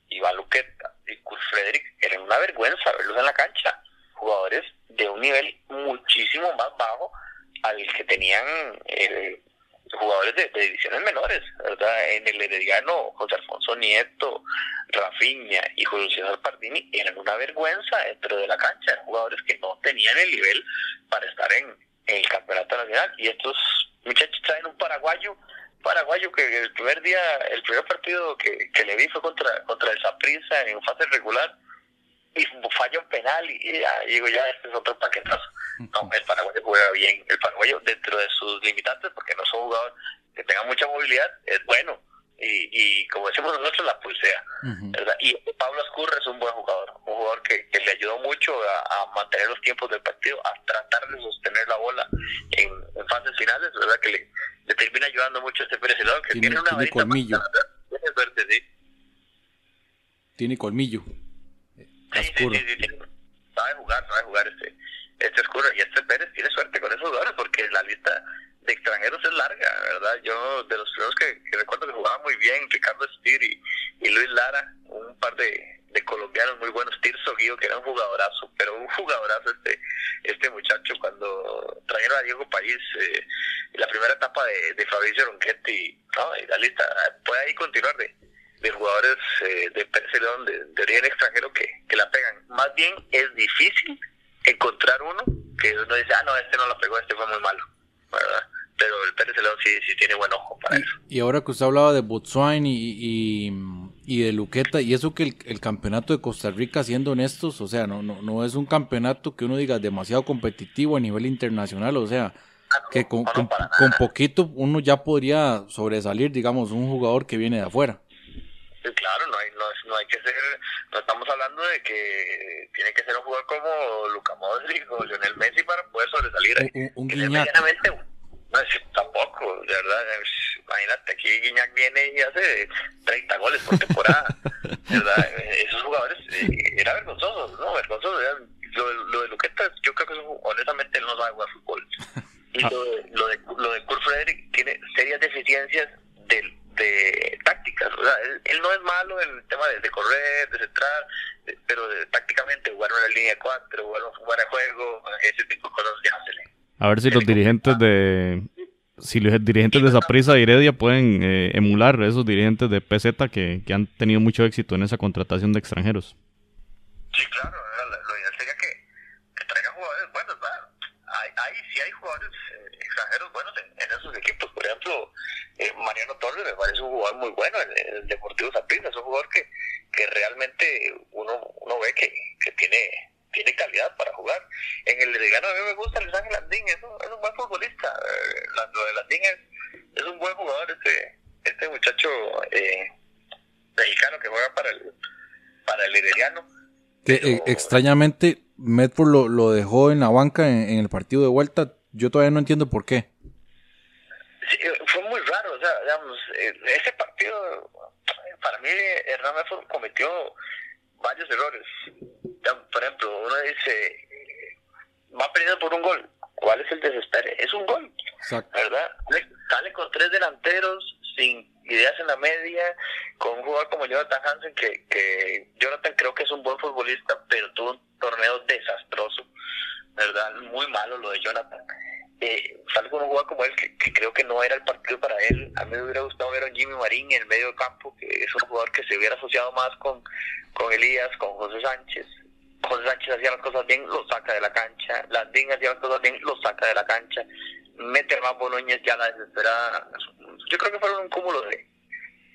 Iván Luqueta y Kurt Frederick, eran una vergüenza verlos en la cancha. Jugadores de un nivel muchísimo más bajo al que tenían eh, jugadores de, de, divisiones menores, ¿verdad? En el Herediano, José Alfonso Nieto, Rafinha y Julio César Pardini eran una vergüenza dentro de la cancha, eran jugadores que no tenían el nivel para estar en, el campeonato nacional. Y estos muchachos traen un paraguayo, paraguayo que el primer día, el primer partido que, que le vi fue contra, contra el Saprissa en fase regular y falla un penal y ya digo ya este es otro paquetazo no el paraguayo juega bien. El paraguayo dentro de sus limitantes porque no son jugadores que tengan mucha movilidad es bueno. Y, y como decimos nosotros la pulsea y Pablo Escurra es un buen jugador un jugador que, que le ayudó mucho a, a, mantener los tiempos del partido a tratar de sostener la bola en, en fases finales verdad que le, le, termina ayudando mucho a este Pérez que tiene, tiene una más, tiene suerte sí. Tiene colmillo. Sí, sí, sí, sí, sabe jugar, sabe jugar este, este oscuro. Y este Pérez tiene suerte con esos jugadores porque la lista de extranjeros es larga, ¿verdad? Yo de los primeros que, recuerdo que jugaban muy bien, Ricardo Stier y, Luis Lara, un par de, colombianos muy buenos, Tirso Guido, que era un jugadorazo, pero un jugadorazo este este muchacho cuando trajeron a Diego País eh, la primera etapa de, de Fabricio Ronchetti, ¿no? Y la lista, puede ahí continuar de, de jugadores eh, de de, de, origen extranjero que, que la pegan. Más bien es difícil encontrar uno que uno dice, ah, no, este no la pegó, este fue muy malo, ¿verdad? Pero el Pérez León sí, sí tiene buen ojo para eso. Y ahora que usted hablaba de Botswana y, y, de Luqueta, y eso que el, el, campeonato de Costa Rica, siendo honestos, o sea, no, no, no es un campeonato que uno diga demasiado competitivo a nivel internacional, o sea, ah, que con, con, poquito uno ya podría sobresalir, digamos, un jugador que viene de afuera. Claro, no hay, no, no hay que ser, no estamos hablando de que tiene que ser un jugador como Luca Modric o Lionel Messi para poder sobresalir. Un, un, no, tampoco, de verdad. Imagínate, aquí Guiñac viene y hace 30 goles por temporada. [LAUGHS] ¿verdad? Esos jugadores, eh, era vergonzoso, ¿no? Vergonzoso. Lo, lo, de Luqueta, yo creo que eso, honestamente él no sabe jugar fútbol. [LAUGHS] Y lo, de, lo, de, lo de Kurt Frederick tiene serias deficiencias de, de tácticas. O sea, él, no es malo en el tema de, correr, de centrar, pero tácticamente jugar en la línea 4, jugar, a juego, ese tipo de cosas ya se le a ver si los dirigentes de si los dirigentes de Zaprisa y Heredia pueden eh, emular esos dirigentes de PZ que, que, han tenido mucho éxito en esa contratación de extranjeros. Sí, claro, lo ideal sería que, que traigan jugadores buenos, ¿verdad? Hay, hay, sí hay jugadores eh, extranjeros buenos en, esos equipos. Por ejemplo, eh, Me parece un jugador muy bueno en, el Deportivo Zaprisa, es un jugador que, que realmente uno, uno ve que, que tiene tiene calidad para jugar. En el Herediano a mí me gusta Luis Ángel Landín, es un, es un buen futbolista. Eh, lo de Landín es, es, un buen jugador, este, este muchacho eh, mexicano que juega para el, para el Herediano. Que eh, extrañamente Medford lo, lo, dejó en la banca en, el partido de vuelta. Yo todavía no entiendo por qué. Sí, fue muy raro, o sea, digamos, ese partido, para mí Hernán Medford cometió errores por ejemplo, uno dice, va perdiendo por un gol. ¿Cuál es el desespero? Es un gol, ¿verdad? Sale con tres delanteros, sin ideas en la media, con un jugador como Jonathan Hansen, que, que Jonathan creo que es un buen futbolista, pero tuvo un torneo desastroso, ¿verdad? Muy malo lo de Jonathan. Eh, sale con un jugador como él, que, creo que no era el partido para él. A mí me hubiera gustado ver a Jimmy Marín en el medio campo, que es un jugador que se hubiera asociado más con, con Elías, con José Sánchez, José Sánchez hacía las cosas bien, lo saca de la cancha. Landín hacía las cosas bien, lo saca de la cancha. Mete más Boloñez ya la desesperada. Yo creo que fueron un cúmulo de,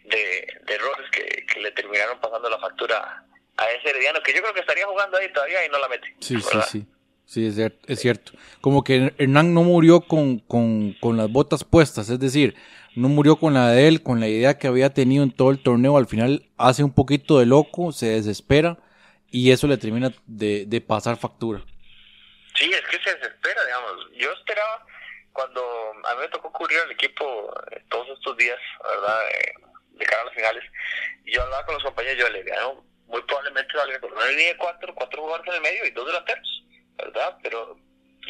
de, errores que, que, le terminaron pasando la factura a ese Herediano, que yo creo que estaría jugando ahí todavía y no la mete. Sí, sí, sí. Sí, es cierto, es cierto. Como que Hernán no murió con, con, con las botas puestas, es decir, no murió con la de él, con la idea que había tenido en todo el torneo. Al final hace un poquito de loco, se desespera y eso le termina de, de pasar factura. Sí, es que se desespera, digamos. Yo esperaba, cuando a mí me tocó cubrir al equipo eh, todos estos días, ¿verdad? de cara a las finales, yo hablaba con los compañeros, yo le dije, muy probablemente salga con una línea de cuatro, cuatro jugadores en el medio y dos delanteros, ¿verdad? Pero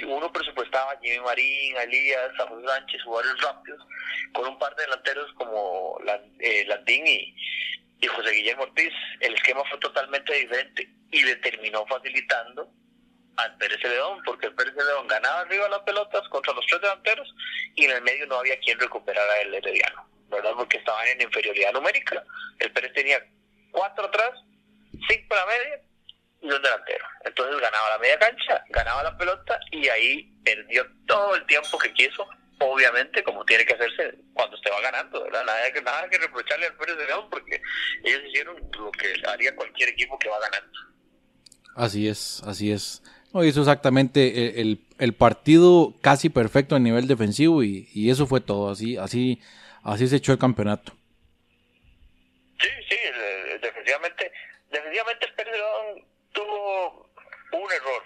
uno presupuestaba a Jimmy Marín, a Elías, a José Sánchez, jugadores rápidos, con un par de delanteros como eh, Landín y, José Guillermo Ortiz, el esquema fue totalmente diferente y le terminó facilitando al Pérez León, porque el Pérez León ganaba arriba las pelotas contra los tres delanteros y en el medio no había quien recuperara el Herediano, ¿verdad? Porque estaban en inferioridad numérica. El Pérez tenía cuatro atrás, cinco a la media y un delantero. Entonces ganaba la media cancha, ganaba la pelota y ahí perdió todo el tiempo que quiso obviamente como tiene que hacerse cuando se va ganando, ¿verdad? Nada que, nada que reprocharle al Pérez de León porque ellos hicieron lo que haría cualquier equipo que va ganando. Así es, así es. No, hizo exactamente el, el, partido casi perfecto a nivel defensivo y, y, eso fue todo, así, así, así se echó el campeonato. Sí, sí, definitivamente, definitivamente el Pérez un error,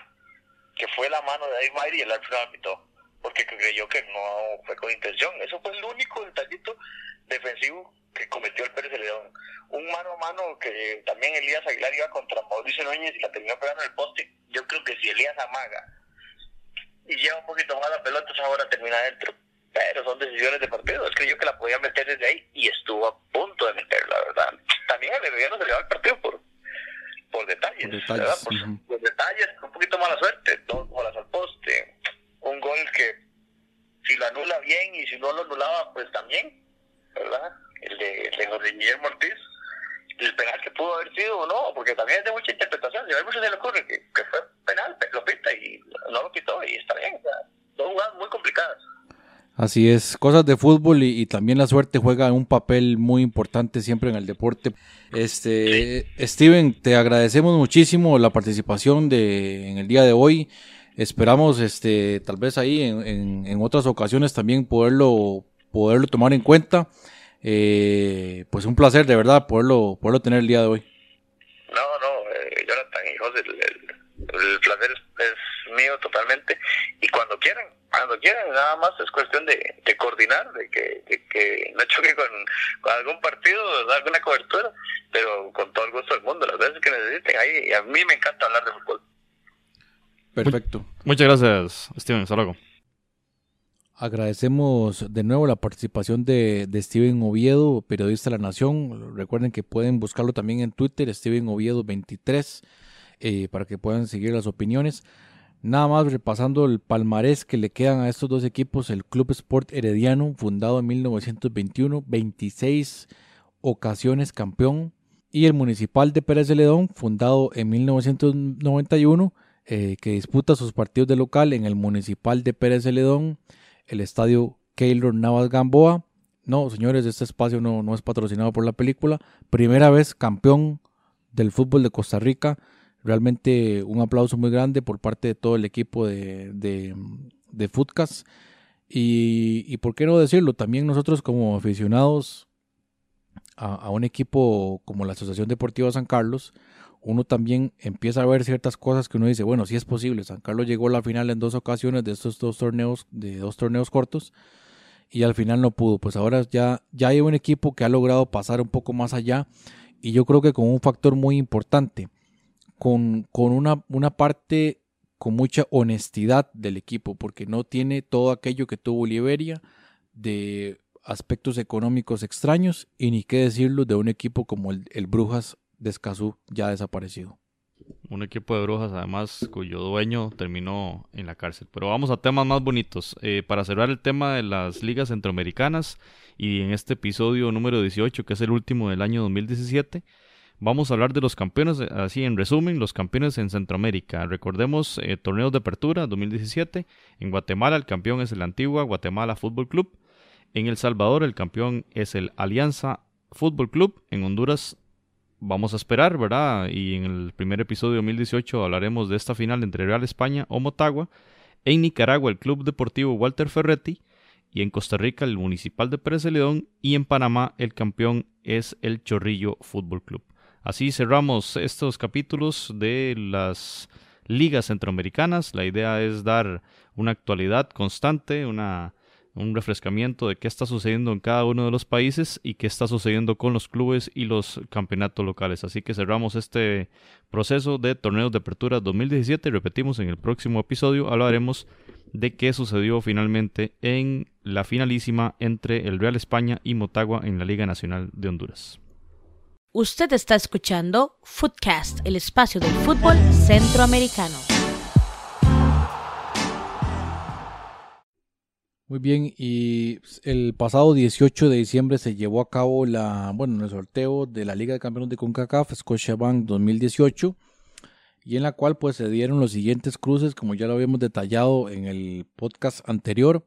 que fue la mano de David y el árbitro árbitro porque creyó que no fue con intención. Eso fue el único detallito defensivo que cometió el Pérez León. Un mano a mano que también Elías Aguilar iba contra Mauricio Núñez y la terminó pegando en el poste. Yo creo que si Elías amaga y lleva un poquito más la pelota, esa hora termina adentro. pero son decisiones de partido. Él creyó que la podía meter desde ahí y estuvo a punto de meterla, ¿verdad? También el Herediano se le va al partido por, por detalles, Por detalles, ¿verdad? Por, detalles, un poquito mala suerte, dos bolas al poste, un gol que si lo anula bien y si no lo anulaba, pues también, ¿verdad? El de, el de José Guillermo Ortiz, el penal que pudo haber sido o no, porque también es de mucha interpretación, si a mucho se le ocurre que, que fue penal, lo pita y no lo quitó y está bien, son jugadas muy complicadas. Así es, cosas de fútbol y, y también la suerte juega un papel muy importante siempre en el deporte. Este, Steven, te agradecemos muchísimo la participación de en el día de hoy. Esperamos, este, tal vez ahí en, en- en otras ocasiones también poderlo, poderlo tomar en cuenta. Eh, pues un placer de verdad poderlo, poderlo tener el día de hoy. No, no, eh, Jonathan y José, el, el- el placer es, mío totalmente. Y cuando quieran, cuando quieran, nada más es cuestión de, de coordinar, de que, de que no choque con, con algún partido, dar alguna cobertura, pero con todo el gusto del mundo, las veces que necesiten. Ahí, y a mí me encanta hablar de fútbol. Perfecto. Muchas gracias, Steven. Hasta luego. Agradecemos de nuevo la participación de, de Steven Oviedo, periodista de la Nación. Recuerden que pueden buscarlo también en Twitter, Steven Oviedo 23, eh, para que puedan seguir las opiniones. Nada más repasando el palmarés que le quedan a estos dos equipos, el Club Sport Herediano, fundado en 1921, 26 ocasiones campeón, y el Municipal de Pérez de Ledón, fundado en 1991, eh, que disputa sus partidos de local en el Municipal de Pérez de Ledón, el estadio Keylor Navas Gamboa. No, señores, este espacio no, no es patrocinado por la película. Primera vez campeón del fútbol de Costa Rica. Realmente un aplauso muy grande por parte de todo el equipo de, de, de Footcast. Y, y por qué no decirlo, también nosotros como aficionados a, a un equipo como la Asociación Deportiva San Carlos, uno también empieza a ver ciertas cosas que uno dice, bueno, sí es posible. San Carlos llegó a la final en dos ocasiones de estos dos torneos, de dos torneos cortos, y al final no pudo. Pues ahora ya, ya hay un equipo que ha logrado pasar un poco más allá, y yo creo que con un factor muy importante, con, con una, una parte con mucha honestidad del equipo, porque no tiene todo aquello que tuvo Liberia de aspectos económicos extraños, y ni qué decirlo de un equipo como el, el Brujas de Escazú ya desaparecido. Un equipo de brujas, además, cuyo dueño terminó en la cárcel. Pero vamos a temas más bonitos. Eh, para cerrar el tema de las ligas centroamericanas y en este episodio número 18, que es el último del año 2017, vamos a hablar de los campeones, así en resumen, los campeones en Centroamérica. Recordemos eh, torneos de apertura 2017. En Guatemala el campeón es el Antigua Guatemala Fútbol Club. En El Salvador el campeón es el Alianza Fútbol Club. En Honduras vamos a esperar, ¿verdad? Y en el primer episodio de 2018 hablaremos de esta final entre Real España o Motagua. En Nicaragua el Club Deportivo Walter Ferretti. Y en Costa Rica el Municipal de Pérez de León. Y en Panamá el campeón es el Chorrillo Fútbol Club. Así cerramos estos capítulos de las ligas centroamericanas. La idea es dar una actualidad constante, un refrescamiento de qué está sucediendo en cada uno de los países y qué está sucediendo con los clubes y los campeonatos locales. Así que cerramos este proceso de torneos de apertura 2017 y repetimos en el próximo episodio hablaremos de qué sucedió finalmente en la finalísima entre el Real España y Motagua en la Liga Nacional de Honduras. Usted está escuchando Footcast, el espacio del fútbol centroamericano. Muy bien, y el pasado 18 de diciembre se llevó a cabo la, bueno, el sorteo de la Liga de Campeones de CONCACAF Scotiabank 2018 y en la cual pues se dieron los siguientes cruces como ya lo habíamos detallado en el podcast anterior.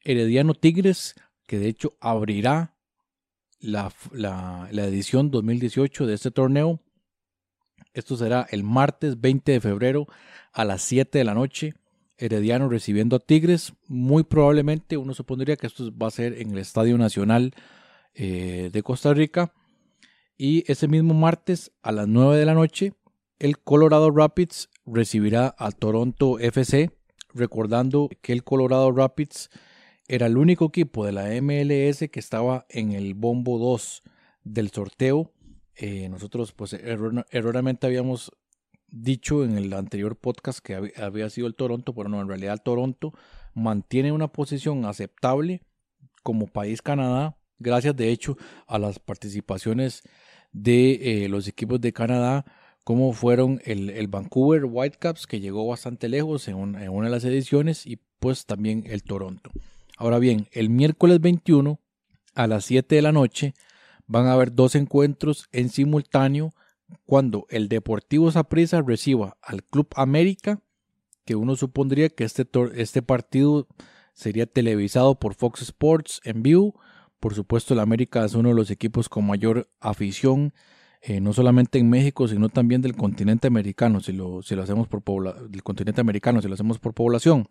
Herediano Tigres, que de hecho abrirá la, la, edición 2018 de este torneo. Esto será el martes 20 de febrero a las 7 de la noche. Herediano recibiendo a Tigres. Muy probablemente uno supondría que esto va a ser en el Estadio Nacional eh, de Costa Rica. Y ese mismo martes a las 9 de la noche, el Colorado Rapids recibirá a Toronto FC. Recordando que el Colorado Rapids era el único equipo de la MLS que estaba en el bombo 2 del sorteo. Eh, nosotros pues erróneamente habíamos dicho en el anterior podcast que había sido el Toronto, pero no, en realidad el Toronto mantiene una posición aceptable como país Canadá, gracias de hecho a las participaciones de eh, los equipos de Canadá, como fueron el, Vancouver Whitecaps, que llegó bastante lejos en una de las ediciones, y pues también el Toronto. Ahora bien, el miércoles 21 a las 7 de la noche van a haber dos encuentros en simultáneo cuando el Deportivo Saprissa reciba al Club América, que uno supondría que este, este partido sería televisado por Fox Sports en vivo. Por supuesto, el América es uno de los equipos con mayor afición, eh, no solamente en México, sino también del continente americano, si lo, si lo hacemos por del continente americano, si lo hacemos por población.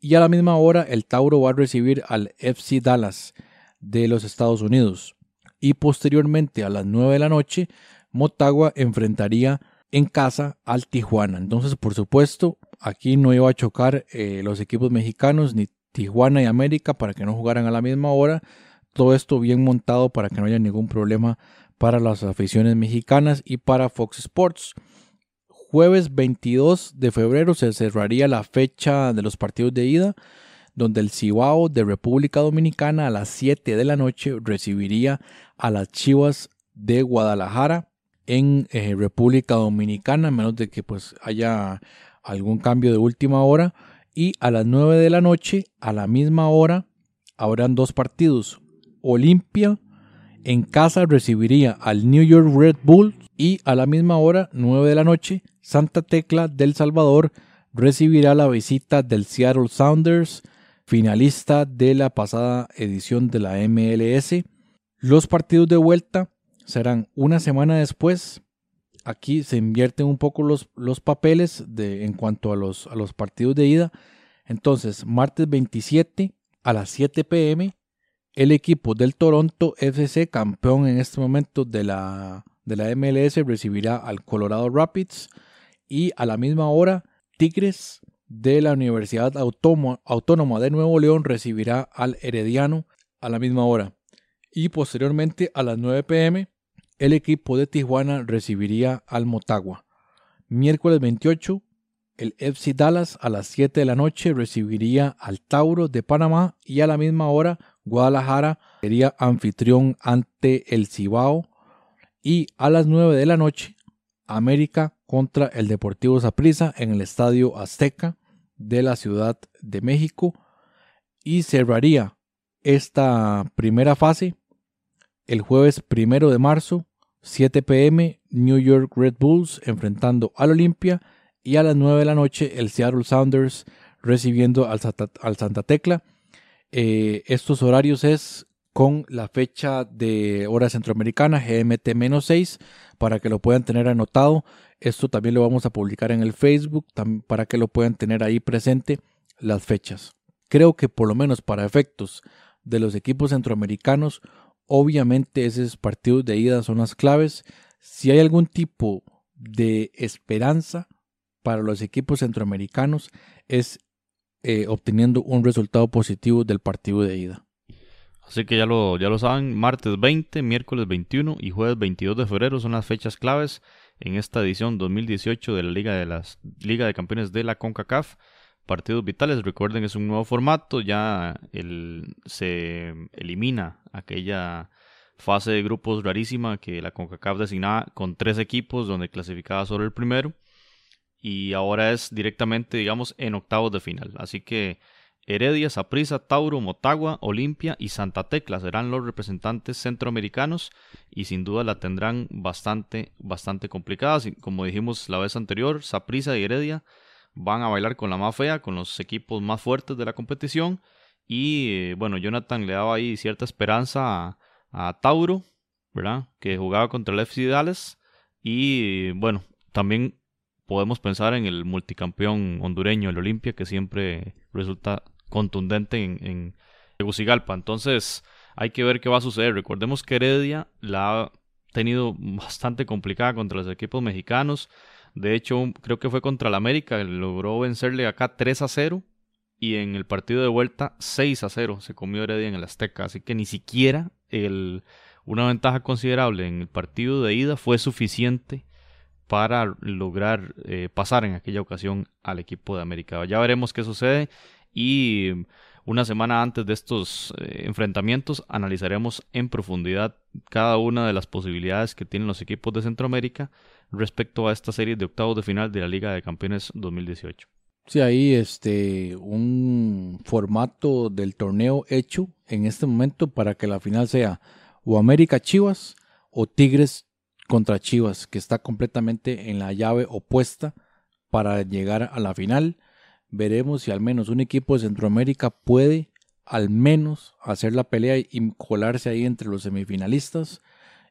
Y a la misma hora, el Tauro va a recibir al FC Dallas de los Estados Unidos. Y posteriormente, a las 9 de la noche, Motagua enfrentaría en casa al Tijuana. Entonces, por supuesto, aquí no iba a chocar eh, los equipos mexicanos ni Tijuana y América para que no jugaran a la misma hora. Todo esto bien montado para que no haya ningún problema para las aficiones mexicanas y para Fox Sports. Jueves 22 de febrero se cerraría la fecha de los partidos de ida, donde el Cibao de República Dominicana a las 7 de la noche recibiría a las Chivas de Guadalajara en eh, República Dominicana, a menos de que pues haya algún cambio de última hora. Y a las 9 de la noche, a la misma hora, habrán dos partidos. Olimpia en casa recibiría al New York Red Bull y a la misma hora, 9 de la noche, Santa Tecla del Salvador recibirá la visita del Seattle Sounders, finalista de la pasada edición de la MLS. Los partidos de vuelta serán una semana después. Aquí se invierten un poco los, los papeles de, en cuanto a los, a los partidos de ida. Entonces, martes 27 a las 7 pm, el equipo del Toronto FC, campeón en este momento de la, de la MLS, recibirá al Colorado Rapids. Y a la misma hora, Tigres de la Universidad Autónoma de Nuevo León recibirá al Herediano a la misma hora. Y posteriormente a las 9 pm, el equipo de Tijuana recibiría al Motagua. Miércoles 28, el FC Dallas a las 7 de la noche recibiría al Tauro de Panamá y a la misma hora Guadalajara sería anfitrión ante el Cibao y a las 9 de la noche América contra el Deportivo Saprissa en el Estadio Azteca de la Ciudad de México y cerraría esta primera fase el jueves primero de marzo, 7 pm, New York Red Bulls enfrentando al Olimpia y a las 9 de la noche el Seattle Sounders recibiendo al Santa, Tecla. Eh, estos horarios es con la fecha de hora centroamericana GMT-6 para que lo puedan tener anotado. Esto también lo vamos a publicar en el Facebook para que lo puedan tener ahí presente las fechas. Creo que por lo menos para efectos de los equipos centroamericanos Obviamente esos partidos de ida son las claves. Si hay algún tipo de esperanza para los equipos centroamericanos es eh, obteniendo un resultado positivo del partido de ida. Así que ya lo, ya lo saben, martes 20, miércoles 21 y jueves 22 de febrero son las fechas claves en esta edición 2018 de la Liga de las Liga de Campeones de la CONCACAF partidos vitales. Recuerden es un nuevo formato, ya el, se elimina aquella fase de grupos rarísima que la CONCACAF designaba con tres equipos donde clasificaba solo el primero y ahora es directamente, digamos, en octavos de final. Así que Heredia, Saprissa, Tauro, Motagua, Olimpia y Santa Tecla serán los representantes centroamericanos y sin duda la tendrán bastante, bastante complicada. Como dijimos la vez anterior, Saprissa y Heredia van a bailar con la más fea, con los equipos más fuertes de la competición. Y eh, bueno, Jonathan le daba ahí cierta esperanza a, Tauro, ¿verdad? Que jugaba contra el FC Dallas. Y bueno, también podemos pensar en el multicampeón hondureño, el Olimpia, que siempre resulta contundente en, en Tegucigalpa. Entonces, hay que ver qué va a suceder. Recordemos que Heredia la ha tenido bastante complicada contra los equipos mexicanos. De hecho, creo que fue contra el América, logró vencerle acá 3 a 0 y en el partido de vuelta 6 a 0 se comió Heredia en el Azteca, así que ni siquiera el, una ventaja considerable en el partido de ida fue suficiente para lograr eh, pasar en aquella ocasión al equipo de América. Ya veremos qué sucede y una semana antes de estos eh, enfrentamientos analizaremos en profundidad cada una de las posibilidades que tienen los equipos de Centroamérica respecto a esta serie de octavos de final de la Liga de Campeones 2018. Sí, ahí este un formato del torneo hecho en este momento para que la final sea o América Chivas o Tigres contra Chivas, que está completamente en la llave opuesta para llegar a la final. Veremos si al menos un equipo de Centroamérica puede al menos hacer la pelea y colarse ahí entre los semifinalistas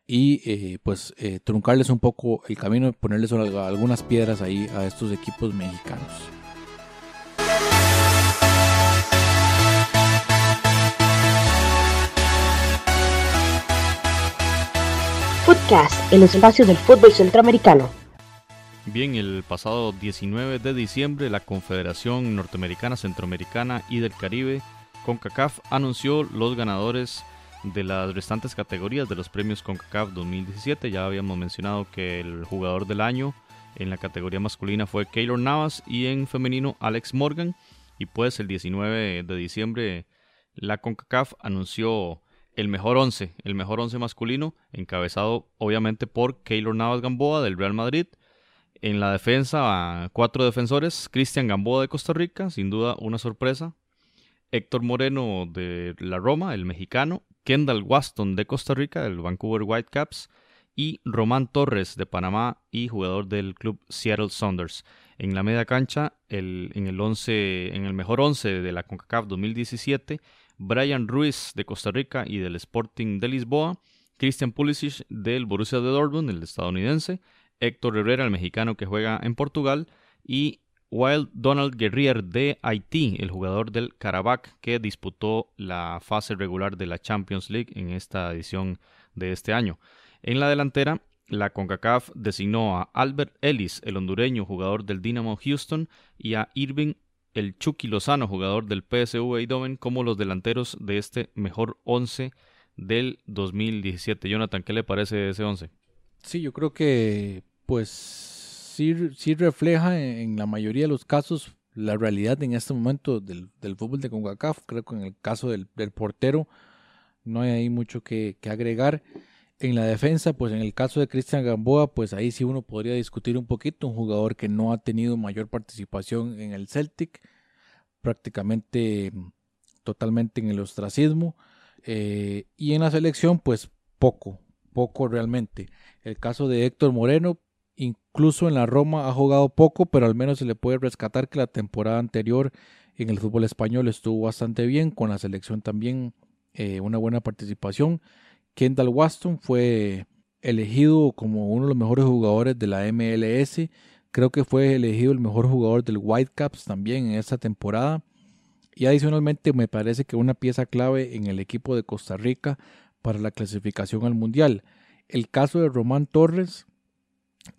y eh, pues eh, truncarles un poco el camino, ponerles algunas piedras ahí a estos equipos mexicanos. Footcast, el espacio del fútbol centroamericano. Bien, el pasado 19 de diciembre la Confederación Norteamericana, Centroamericana y del Caribe, CONCACAF, anunció los ganadores de las restantes categorías de los premios CONCACAF 2017. Ya habíamos mencionado que el jugador del año en la categoría masculina fue Keylor Navas y en femenino Alex Morgan. Y pues el 19 de diciembre la CONCACAF anunció el mejor 11, el mejor 11 masculino, encabezado obviamente por Keylor Navas Gamboa del Real Madrid. En la defensa, cuatro defensores, Cristian Gamboa de Costa Rica, sin duda una sorpresa. Héctor Moreno de la Roma, el mexicano. Kendall Waston de Costa Rica, del Vancouver Whitecaps. Y Román Torres de Panamá y jugador del club Seattle Saunders. En la media cancha, el, en, el en el mejor 11 de la CONCACAF 2017, Brian Ruiz de Costa Rica y del Sporting de Lisboa, Christian Pulisic del Borussia de Dortmund, el estadounidense, Héctor Herrera, el mexicano que juega en Portugal, y Wild Donald Guerrier de Haití, el jugador del Karabakh que disputó la fase regular de la Champions League en esta edición de este año. En la delantera, la CONCACAF designó a Albert Ellis, el hondureño jugador del Dynamo Houston, y a Irving el Chucky Lozano, jugador del PSV Eindhoven, como los delanteros de este mejor 11 del 2017. Jonathan, ¿qué le parece ese 11? Sí, yo creo que pues sí, sí refleja en, la mayoría de los casos la realidad en este momento del, fútbol de CONCACAF. Creo que en el caso del, portero no hay ahí mucho que, que, agregar. En la defensa, pues en el caso de Cristian Gamboa, pues ahí sí uno podría discutir un poquito, un jugador que no ha tenido mayor participación en el Celtic, prácticamente totalmente en el ostracismo, eh, y en la selección, pues poco, poco realmente. El caso de Héctor Moreno, incluso en la Roma ha jugado poco, pero al menos se le puede rescatar que la temporada anterior en el fútbol español estuvo bastante bien, con la selección también eh, una buena participación. Kendall Waston fue elegido como uno de los mejores jugadores de la MLS. Creo que fue elegido el mejor jugador del Whitecaps también en esta temporada. Y adicionalmente me parece que una pieza clave en el equipo de Costa Rica para la clasificación al Mundial. El caso de Román Torres,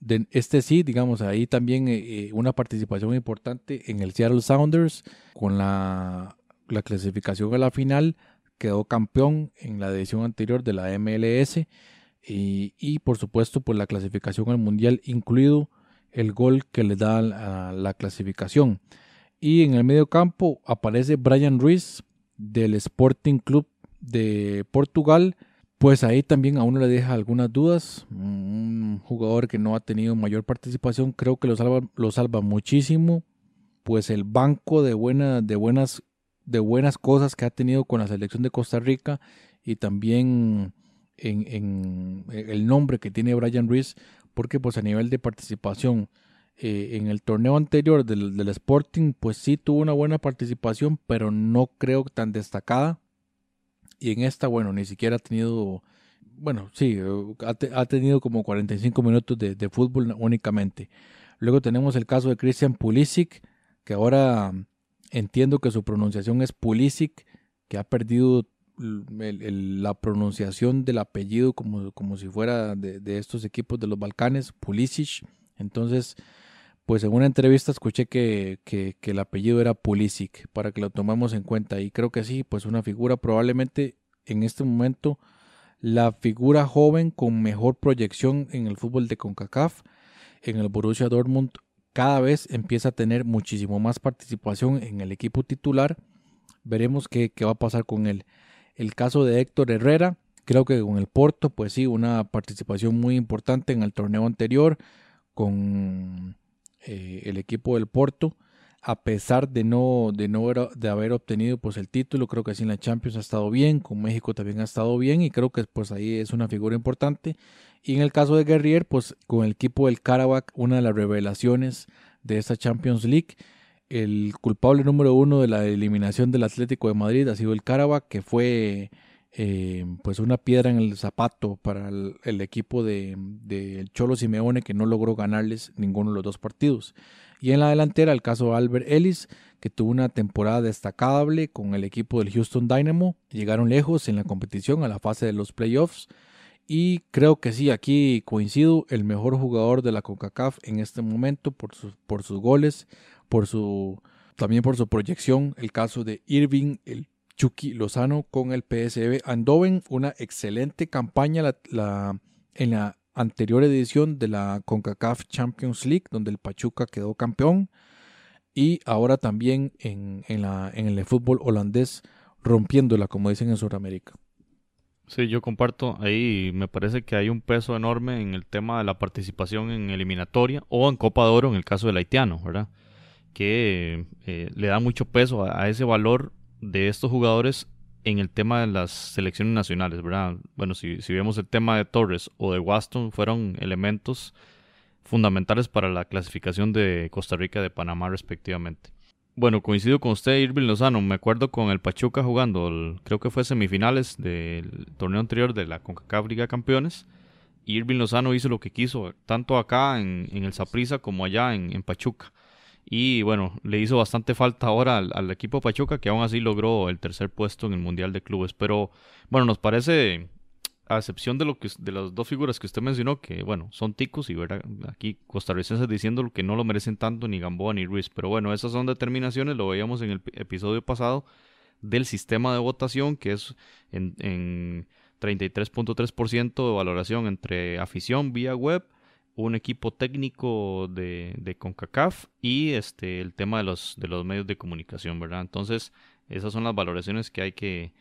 de este sí, digamos, ahí también eh, eh, una participación importante en el Seattle Sounders con la, la clasificación a la final quedó campeón en la edición anterior de la MLS y, por supuesto pues la clasificación al mundial incluido el gol que le da la clasificación y en el medio campo aparece Brian Ruiz del Sporting Club de Portugal pues ahí también a uno le deja algunas dudas un jugador que no ha tenido mayor participación creo que lo salva, lo salva muchísimo pues el banco de, buena, de buenas de buenas cosas que ha tenido con la selección de Costa Rica y también en, el nombre que tiene Brian Ruiz, porque pues a nivel de participación eh, en el torneo anterior del, del, Sporting, pues sí tuvo una buena participación, pero no creo tan destacada. Y en esta, bueno, ni siquiera ha tenido, bueno, sí, ha, tenido como 45 minutos de, de fútbol únicamente. Luego tenemos el caso de Christian Pulisic, que ahora Entiendo que su pronunciación es Pulisic, que ha perdido la pronunciación del apellido como, como si fuera de, estos equipos de los Balcanes, Pulisic. Entonces, pues en una entrevista escuché que, que, el apellido era Pulisic, para que lo tomemos en cuenta. Y creo que sí, pues una figura probablemente en este momento la figura joven con mejor proyección en el fútbol de CONCACAF. en el Borussia Dortmund cada vez empieza a tener muchísimo más participación en el equipo titular. Veremos qué, qué va a pasar con él. El caso de Héctor Herrera, creo que con el Porto, pues sí, una participación muy importante en el torneo anterior con eh, el equipo del Porto. A pesar de no, de no de haber obtenido pues el título, creo que sí en la Champions ha estado bien, con México también ha estado bien y creo que pues ahí es una figura importante. Y en el caso de Guerrier, pues con el equipo del Karabakh, una de las revelaciones de esta Champions League. El culpable número uno de la eliminación del Atlético de Madrid ha sido el Karabakh, que fue eh, pues una piedra en el zapato para el, equipo del de, Cholo Simeone, que no logró ganarles ninguno de los dos partidos. Y en la delantera, el caso de Albert Ellis, que tuvo una temporada destacable con el equipo del Houston Dynamo. Llegaron lejos en la competición a la fase de los playoffs y creo que sí, aquí coincido, el mejor jugador de la CONCACAF en este momento por, por sus goles, por su, también por su proyección, el caso de Irving, el Chucky Lozano con el PSV Andoven, una excelente campaña en la anterior edición de la CONCACAF Champions League, donde el Pachuca quedó campeón, y ahora también en el fútbol holandés, rompiéndola, como dicen en Sudamérica. Sí, yo comparto ahí, me parece que hay un peso enorme en el tema de la participación en eliminatoria o en Copa de Oro en el caso del haitiano, ¿verdad? Que eh, le da mucho peso a, ese valor de estos jugadores en el tema de las selecciones nacionales, ¿verdad? Bueno, si, si vemos el tema de Torres o de Waston, fueron elementos fundamentales para la clasificación de Costa Rica y de Panamá respectivamente. Bueno, coincido con usted, Irving Lozano. Me acuerdo con el Pachuca jugando, creo que fue semifinales del torneo anterior de la CONCACAF Liga Campeones. Irving Lozano hizo lo que quiso, tanto acá en, el Saprissa como allá en, Pachuca. Y bueno, le hizo bastante falta ahora al, equipo Pachuca, que aún así logró el tercer puesto en el Mundial de Clubes. Pero bueno, nos parece a excepción de lo que de las dos figuras que usted mencionó, que bueno, son ticos y ¿verdad? aquí costarricenses diciendo que no lo merecen tanto ni Gamboa ni Ruiz, pero bueno, esas son determinaciones, lo veíamos en el episodio pasado del sistema de votación, que es en, en 33.3% de valoración entre afición vía web, un equipo técnico de, de CONCACAF y este el tema de los, de los medios de comunicación, ¿verdad? Entonces, esas son las valoraciones que hay que,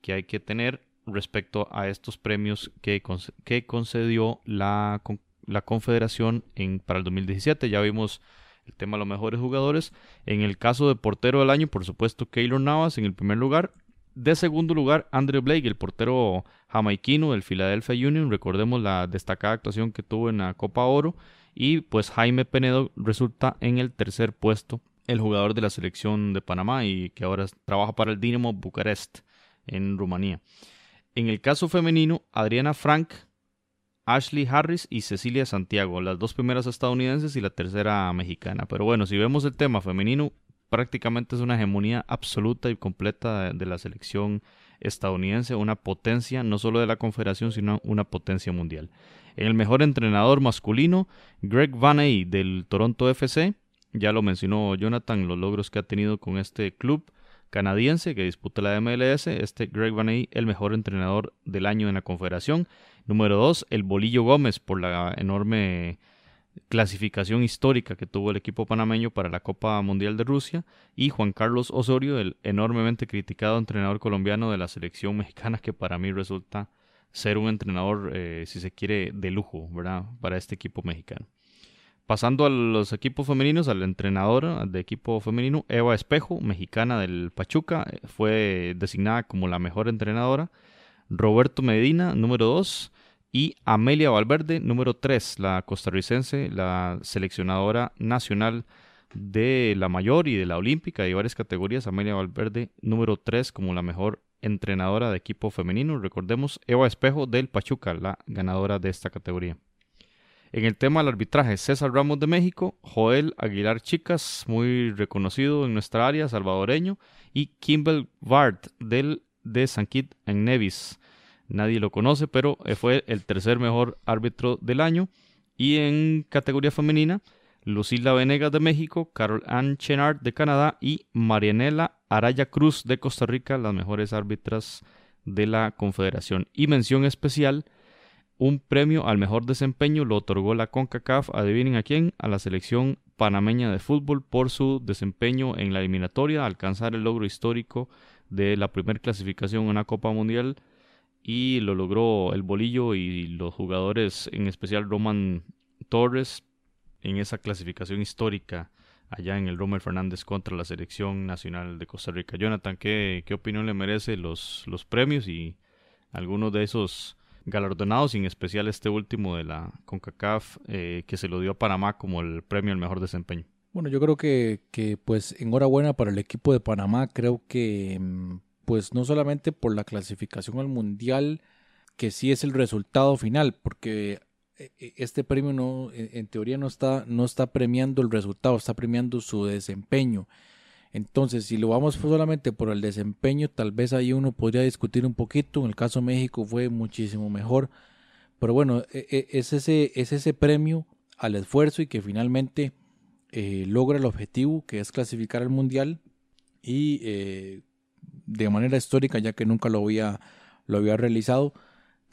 que, hay que tener respecto a estos premios que, que concedió la, la Confederación en, para el 2017. Ya vimos el tema de los mejores jugadores. En el caso de portero del año, por supuesto, Keylor Navas en el primer lugar. De segundo lugar, Andrew Blake, el portero jamaiquino del Philadelphia Union. Recordemos la destacada actuación que tuvo en la Copa Oro. Y pues Jaime Penedo resulta en el tercer puesto, el jugador de la selección de Panamá y que ahora trabaja para el Dinamo Bucarest en Rumanía. En el caso femenino, Adriana Frank, Ashley Harris y Cecilia Santiago, las dos primeras estadounidenses y la tercera mexicana. Pero bueno, si vemos el tema femenino, prácticamente es una hegemonía absoluta y completa de, la selección estadounidense, una potencia no solo de la confederación, sino una potencia mundial. El mejor entrenador masculino, Greg Vaney del Toronto FC, ya lo mencionó Jonathan, los logros que ha tenido con este club canadiense que disputa la MLS, este Greg Vaney, el mejor entrenador del año en la Confederación. Número 2, el Bolillo Gómez por la enorme clasificación histórica que tuvo el equipo panameño para la Copa Mundial de Rusia y Juan Carlos Osorio, el enormemente criticado entrenador colombiano de la selección mexicana que para mí resulta ser un entrenador, eh, si se quiere, de lujo, ¿verdad? Para este equipo mexicano. Pasando a los equipos femeninos, a la entrenadora de equipo femenino, Eva Espejo, mexicana del Pachuca, fue designada como la mejor entrenadora. Roberto Medina, número 2. Y Amelia Valverde, número 3, la costarricense, la seleccionadora nacional de la mayor y de la olímpica y varias categorías. Amelia Valverde, número 3, como la mejor entrenadora de equipo femenino. Recordemos, Eva Espejo del Pachuca, la ganadora de esta categoría. En el tema del arbitraje, César Ramos de México, Joel Aguilar Chicas, muy reconocido en nuestra área, salvadoreño, y Kimball Bart del, de San Kitts en Nevis. Nadie lo conoce, pero fue el tercer mejor árbitro del año. Y en categoría femenina, Lucila Venegas de México, Carol Ann Chenard de Canadá y Marianela Araya Cruz de Costa Rica, las mejores árbitras de la Confederación. Y mención especial un premio al mejor desempeño lo otorgó la CONCACAF, adivinen a quién, a la selección panameña de fútbol por su desempeño en la eliminatoria, alcanzar el logro histórico de la primera clasificación en una Copa Mundial y lo logró el Bolillo y los jugadores, en especial Roman Torres, en esa clasificación histórica allá en el Romer Fernández contra la selección nacional de Costa Rica. Jonathan, ¿qué, qué opinión le merece los, los premios y algunos de esos galardonados, y en especial este último de la CONCACAF eh, que se lo dio a Panamá como el premio al mejor desempeño? Bueno, yo creo que, que pues enhorabuena para el equipo de Panamá. Creo que mm, pues no solamente por la clasificación al Mundial, que sí es el resultado final, porque e, e, este premio no, en teoría no está, no está premiando el resultado, está premiando su desempeño. Entonces, si lo vamos solamente por el desempeño, tal vez ahí uno podría discutir un poquito. En el caso de México fue muchísimo mejor. Pero bueno, e, es ese, es ese premio al esfuerzo y que finalmente eh, logra el objetivo, que es clasificar al Mundial. Y eh, de manera histórica, ya que nunca lo había, lo había realizado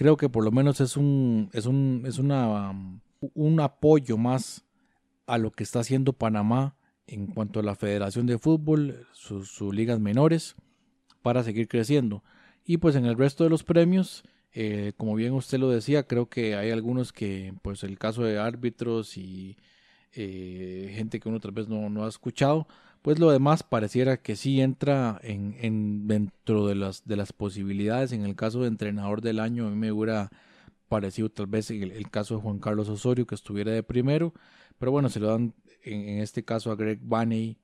creo que por lo menos es un, es un, es una, un apoyo más a lo que está haciendo Panamá en cuanto a la Federación de Fútbol, sus, ligas menores, para seguir creciendo. Y pues en el resto de los premios, eh, como bien usted lo decía, creo que hay algunos que, pues el caso de árbitros y eh, gente que uno tal vez no, no ha escuchado, pues lo demás pareciera que sí entra en, en, dentro de las, de las posibilidades. En el caso de entrenador del año, a mí me hubiera parecido tal vez el, caso de Juan Carlos Osorio, que estuviera de primero, pero bueno, se lo dan en, este caso a Greg Baney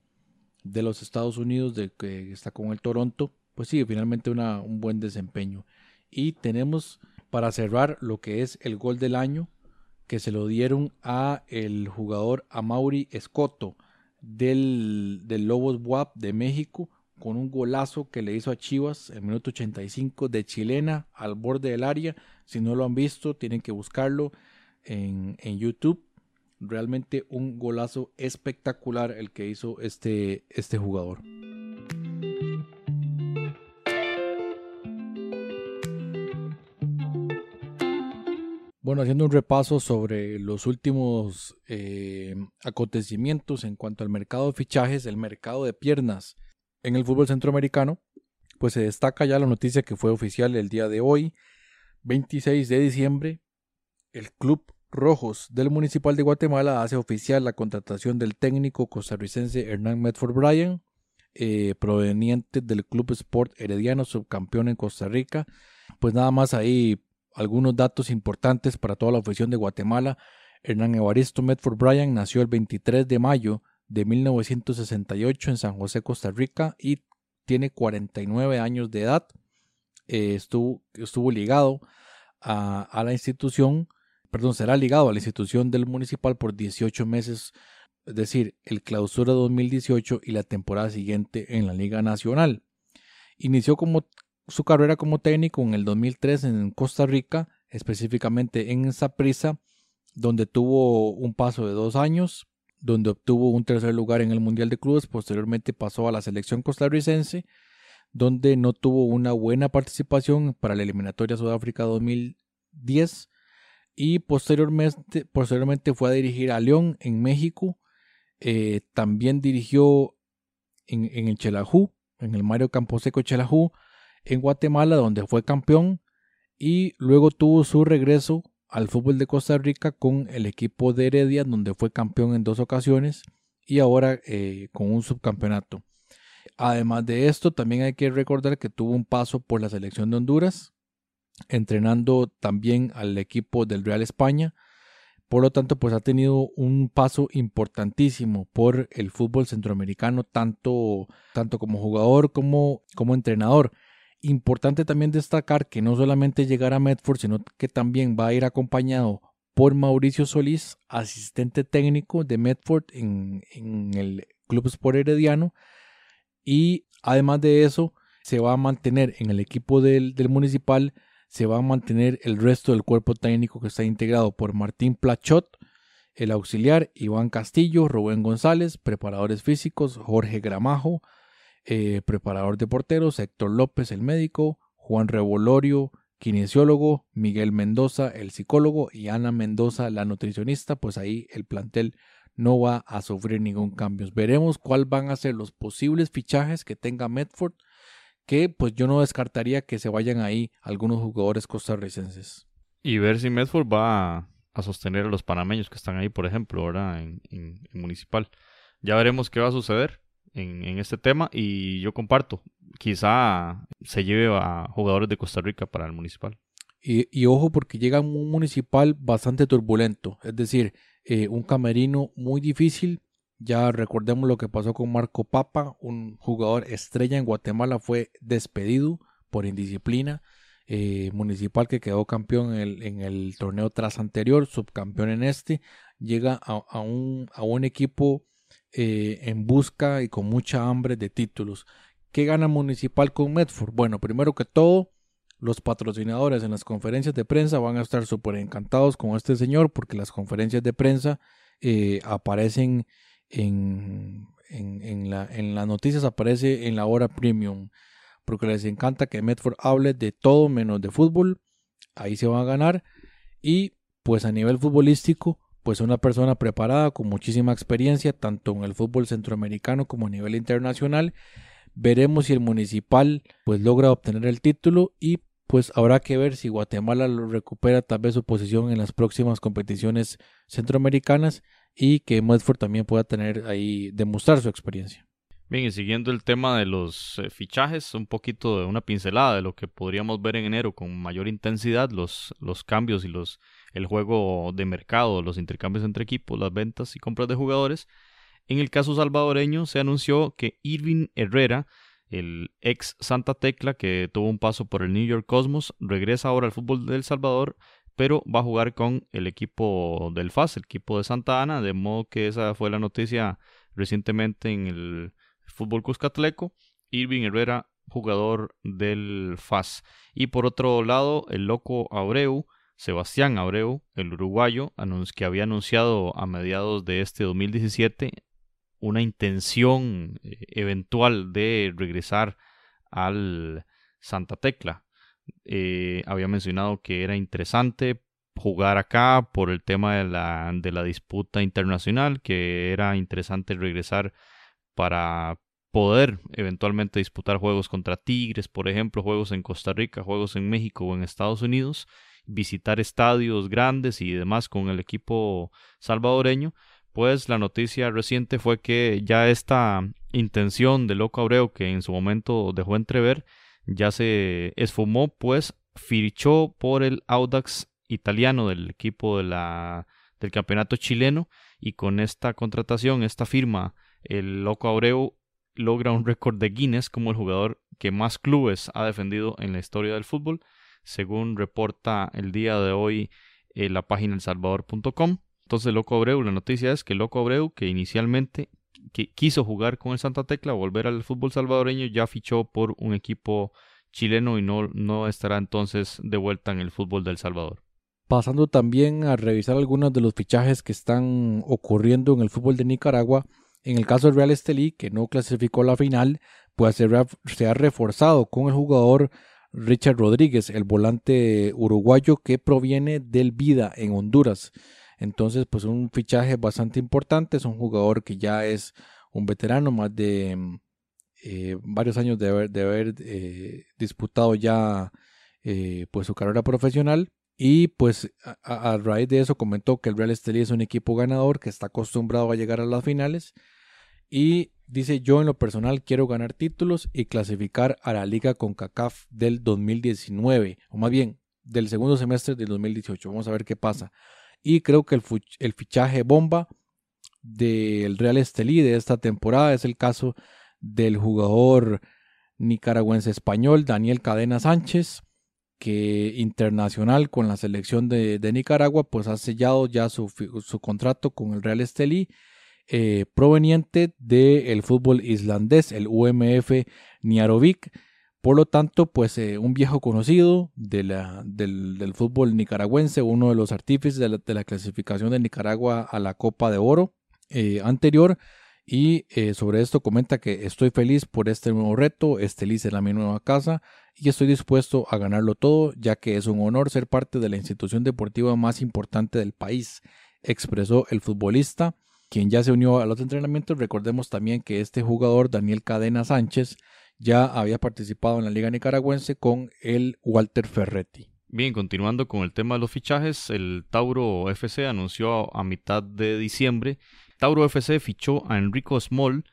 de los Estados Unidos, de que está con el Toronto, pues sí, finalmente una, un buen desempeño. Y tenemos para cerrar lo que es el gol del año, que se lo dieron a el jugador Amaury Escoto del, del Lobos WAP de México con un golazo que le hizo a Chivas en minuto 85 de chilena al borde del área. Si no lo han visto, tienen que buscarlo en, en YouTube. Realmente un golazo espectacular el que hizo este, este jugador. Bueno, haciendo un repaso sobre los últimos eh, acontecimientos en cuanto al mercado de fichajes, el mercado de piernas en el fútbol centroamericano, pues se destaca ya la noticia que fue oficial el día de hoy, 26 de diciembre, el Club Rojos del Municipal de Guatemala hace oficial la contratación del técnico costarricense Hernán Medford Bryan, eh, proveniente del Club Sport Herediano, subcampeón en Costa Rica. Pues nada más ahí algunos datos importantes para toda la afición de Guatemala. Hernán Evaristo Medford Bryan nació el 23 de mayo de 1968 en San José, Costa Rica y tiene 49 años de edad. Eh, estuvo, estuvo, ligado a, a, la institución, perdón, será ligado a la institución del municipal por 18 meses, es decir, el clausura 2018 y la temporada siguiente en la Liga Nacional. Inició como su carrera como técnico en el 2003 en Costa Rica, específicamente en Saprissa, donde tuvo un paso de dos años, donde obtuvo un tercer lugar en el Mundial de Clubes, posteriormente pasó a la selección costarricense, donde no tuvo una buena participación para la eliminatoria Sudáfrica 2010 y posteriormente, posteriormente fue a dirigir a León en México, eh, también dirigió en, en el Chelajú, en el Mario Camposeco Chelajú, en Guatemala, donde fue campeón, y luego tuvo su regreso al fútbol de Costa Rica con el equipo de Heredia, donde fue campeón en dos ocasiones y ahora eh, con un subcampeonato. Además de esto, también hay que recordar que tuvo un paso por la selección de Honduras, entrenando también al equipo del Real España. Por lo tanto, pues ha tenido un paso importantísimo por el fútbol centroamericano, tanto, tanto como jugador como, como entrenador. Importante también destacar que no solamente llegará Medford, sino que también va a ir acompañado por Mauricio Solís, asistente técnico de Medford en, el Club Sport Herediano. Y además de eso, se va a mantener en el equipo del, del municipal, se va a mantener el resto del cuerpo técnico que está integrado por Martín Plachot, el auxiliar Iván Castillo, Rubén González, preparadores físicos Jorge Gramajo, eh, preparador de porteros, Héctor López, el médico, Juan Revolorio, kinesiólogo, Miguel Mendoza, el psicólogo, y Ana Mendoza, la nutricionista, pues ahí el plantel no va a sufrir ningún cambio. Veremos cuáles van a ser los posibles fichajes que tenga Medford, que pues yo no descartaría que se vayan ahí algunos jugadores costarricenses. Y ver si Medford va a, sostener a los panameños que están ahí, por ejemplo, ahora en, en, Municipal. Ya veremos qué va a suceder en, este tema y yo comparto, quizá se lleve a jugadores de Costa Rica para el Municipal. Y, y, ojo porque llega un municipal bastante turbulento, es decir, eh, un camerino muy difícil. Ya recordemos lo que pasó con Marco Papa, un jugador estrella en Guatemala fue despedido por indisciplina. Eh, municipal que quedó campeón en el, en el, torneo tras anterior, subcampeón en este, llega a, un, a un, equipo eh, en busca y con mucha hambre de títulos. ¿Qué gana Municipal con Medford? Bueno, primero que todo, los patrocinadores en las conferencias de prensa van a estar súper encantados con este señor porque las conferencias de prensa eh, aparecen en, en, en, la, en las noticias, aparece en la hora premium porque les encanta que Medford hable de todo menos de fútbol. Ahí se van a ganar. Y pues a nivel futbolístico, pues una persona preparada con muchísima experiencia, tanto en el fútbol centroamericano como a nivel internacional. Veremos si el municipal pues logra obtener el título y pues habrá que ver si Guatemala lo recupera tal vez su posición en las próximas competiciones centroamericanas y que Medford también pueda tener ahí demostrar su experiencia. Bien, y siguiendo el tema de los eh, fichajes, un poquito de una pincelada de lo que podríamos ver en enero con mayor intensidad, los, los cambios y los, el juego de mercado, los intercambios entre equipos, las ventas y compras de jugadores. En el caso salvadoreño se anunció que Irving Herrera, el ex Santa Tecla que tuvo un paso por el New York Cosmos, regresa ahora al fútbol del Salvador, pero va a jugar con el equipo del FAS, el equipo de Santa Ana, de modo que esa fue la noticia recientemente en el Fútbol Cuscatleco, Irving Herrera, jugador del FAS. Y por otro lado, el loco Abreu, Sebastián Abreu, el uruguayo, que había anunciado a mediados de este 2017 una intención eh, eventual de regresar al Santa Tecla. Eh, había mencionado que era interesante jugar acá por el tema de la, de la disputa internacional, que era interesante regresar para poder eventualmente disputar juegos contra Tigres, por ejemplo, juegos en Costa Rica, juegos en México o en Estados Unidos, visitar estadios grandes y demás con el equipo salvadoreño, pues la noticia reciente fue que ya esta intención de Loco Abreu que en su momento dejó entrever ya se esfumó, pues fichó por el Audax italiano del equipo de la, del campeonato chileno y con esta contratación, esta firma, el Loco Abreu logra un récord de Guinness como el jugador que más clubes ha defendido en la historia del fútbol, según reporta el día de hoy eh, la página elsalvador.com. Entonces, Loco Abreu, la noticia es que Loco Abreu, que inicialmente quiso jugar con el Santa Tecla, volver al fútbol salvadoreño, ya fichó por un equipo chileno y no, no estará entonces de vuelta en el fútbol del Salvador. Pasando también a revisar algunos de los fichajes que están ocurriendo en el fútbol de Nicaragua, en el caso del Real Estelí, que no clasificó la final, pues se ha reforzado con el jugador Richard Rodríguez, el volante uruguayo que proviene del Vida en Honduras. Entonces, pues un fichaje bastante importante, es un jugador que ya es un veterano, más de eh, varios años de haber, eh, disputado ya eh, pues su carrera profesional. Y pues a, raíz de eso comentó que el Real Estelí es un equipo ganador que está acostumbrado a llegar a las finales. Y dice yo en lo personal quiero ganar títulos y clasificar a la liga con CACAF del 2019. O más bien del segundo semestre del 2018. Vamos a ver qué pasa. Y creo que el, el fichaje bomba del Real Estelí de esta temporada es el caso del jugador nicaragüense español Daniel Cadena Sánchez que internacional con la selección de, Nicaragua, pues ha sellado ya su, contrato con el Real Estelí, eh, proveniente del fútbol islandés, el UMF Niarovic. Por lo tanto, pues eh, un viejo conocido de la, del, fútbol nicaragüense, uno de los artífices de la, clasificación de Nicaragua a la Copa de Oro eh, anterior. Y sobre esto comenta que estoy feliz por este nuevo reto, Estelí será mi nueva casa y estoy dispuesto a ganarlo todo, ya que es un honor ser parte de la institución deportiva más importante del país, expresó el futbolista, quien ya se unió a los entrenamientos. Recordemos también que este jugador, Daniel Cadena Sánchez, ya había participado en la Liga Nicaragüense con el Walter Ferretti. Bien, continuando con el tema de los fichajes, el Tauro FC anunció a mitad de diciembre. Tauro FC fichó a Enrico Small,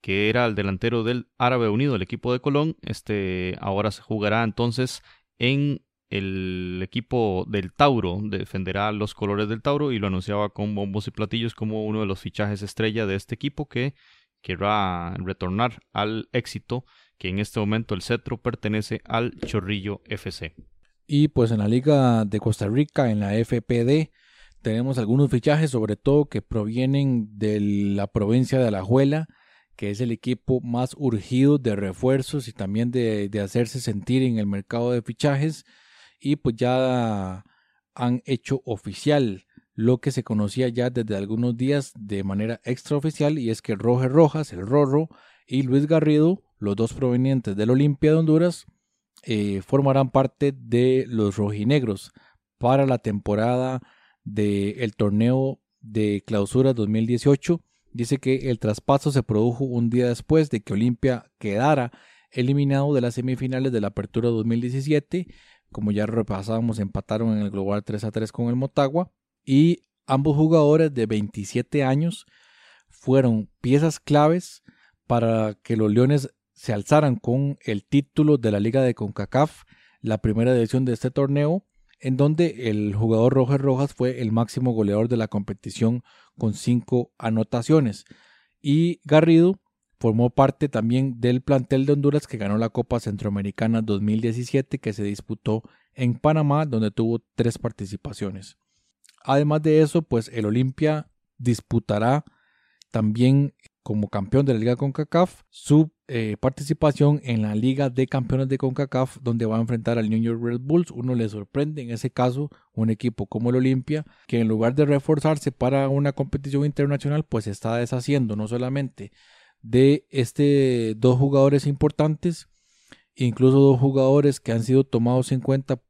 que era el delantero del Árabe Unido, el equipo de Colón. Este ahora se jugará entonces en el equipo del Tauro, defenderá los colores del Tauro y lo anunciaba con bombos y platillos como uno de los fichajes estrella de este equipo que querrá retornar al éxito que en este momento el cetro pertenece al Chorrillo FC. Y pues en la Liga de Costa Rica, en la FPD, tenemos algunos fichajes, sobre todo que provienen de la provincia de Alajuela, que es el equipo más urgido de refuerzos y también de, de hacerse sentir en el mercado de fichajes. Y pues ya han hecho oficial lo que se conocía ya desde algunos días de manera extraoficial y es que Roger Rojas, el Rorro, y Luis Garrido los dos provenientes del Olimpia de Honduras, eh, formarán parte de los rojinegros para la temporada del torneo de clausura 2018. Dice que el traspaso se produjo un día después de que Olimpia quedara eliminado de las semifinales de la Apertura 2017. Como ya repasábamos, empataron en el global 3 a 3 con el Motagua. Y ambos jugadores de 27 años fueron piezas claves para que los Leones se alzaran con el título de la Liga de CONCACAF, la primera edición de este torneo, en donde el jugador Roger Rojas fue el máximo goleador de la competición con cinco anotaciones. Y Garrido formó parte también del plantel de Honduras que ganó la Copa Centroamericana 2017 que se disputó en Panamá, donde tuvo tres participaciones. Además de eso, pues el Olimpia disputará también como campeón de la Liga CONCACAF su eh, participación en la Liga de Campeones de CONCACAF, donde va a enfrentar al New York Red Bulls. Uno le sorprende en ese caso un equipo como el Olimpia, que en lugar de reforzarse para una competición internacional, pues está deshaciendo no solamente de este dos jugadores importantes, incluso dos jugadores que han sido tomados en cuenta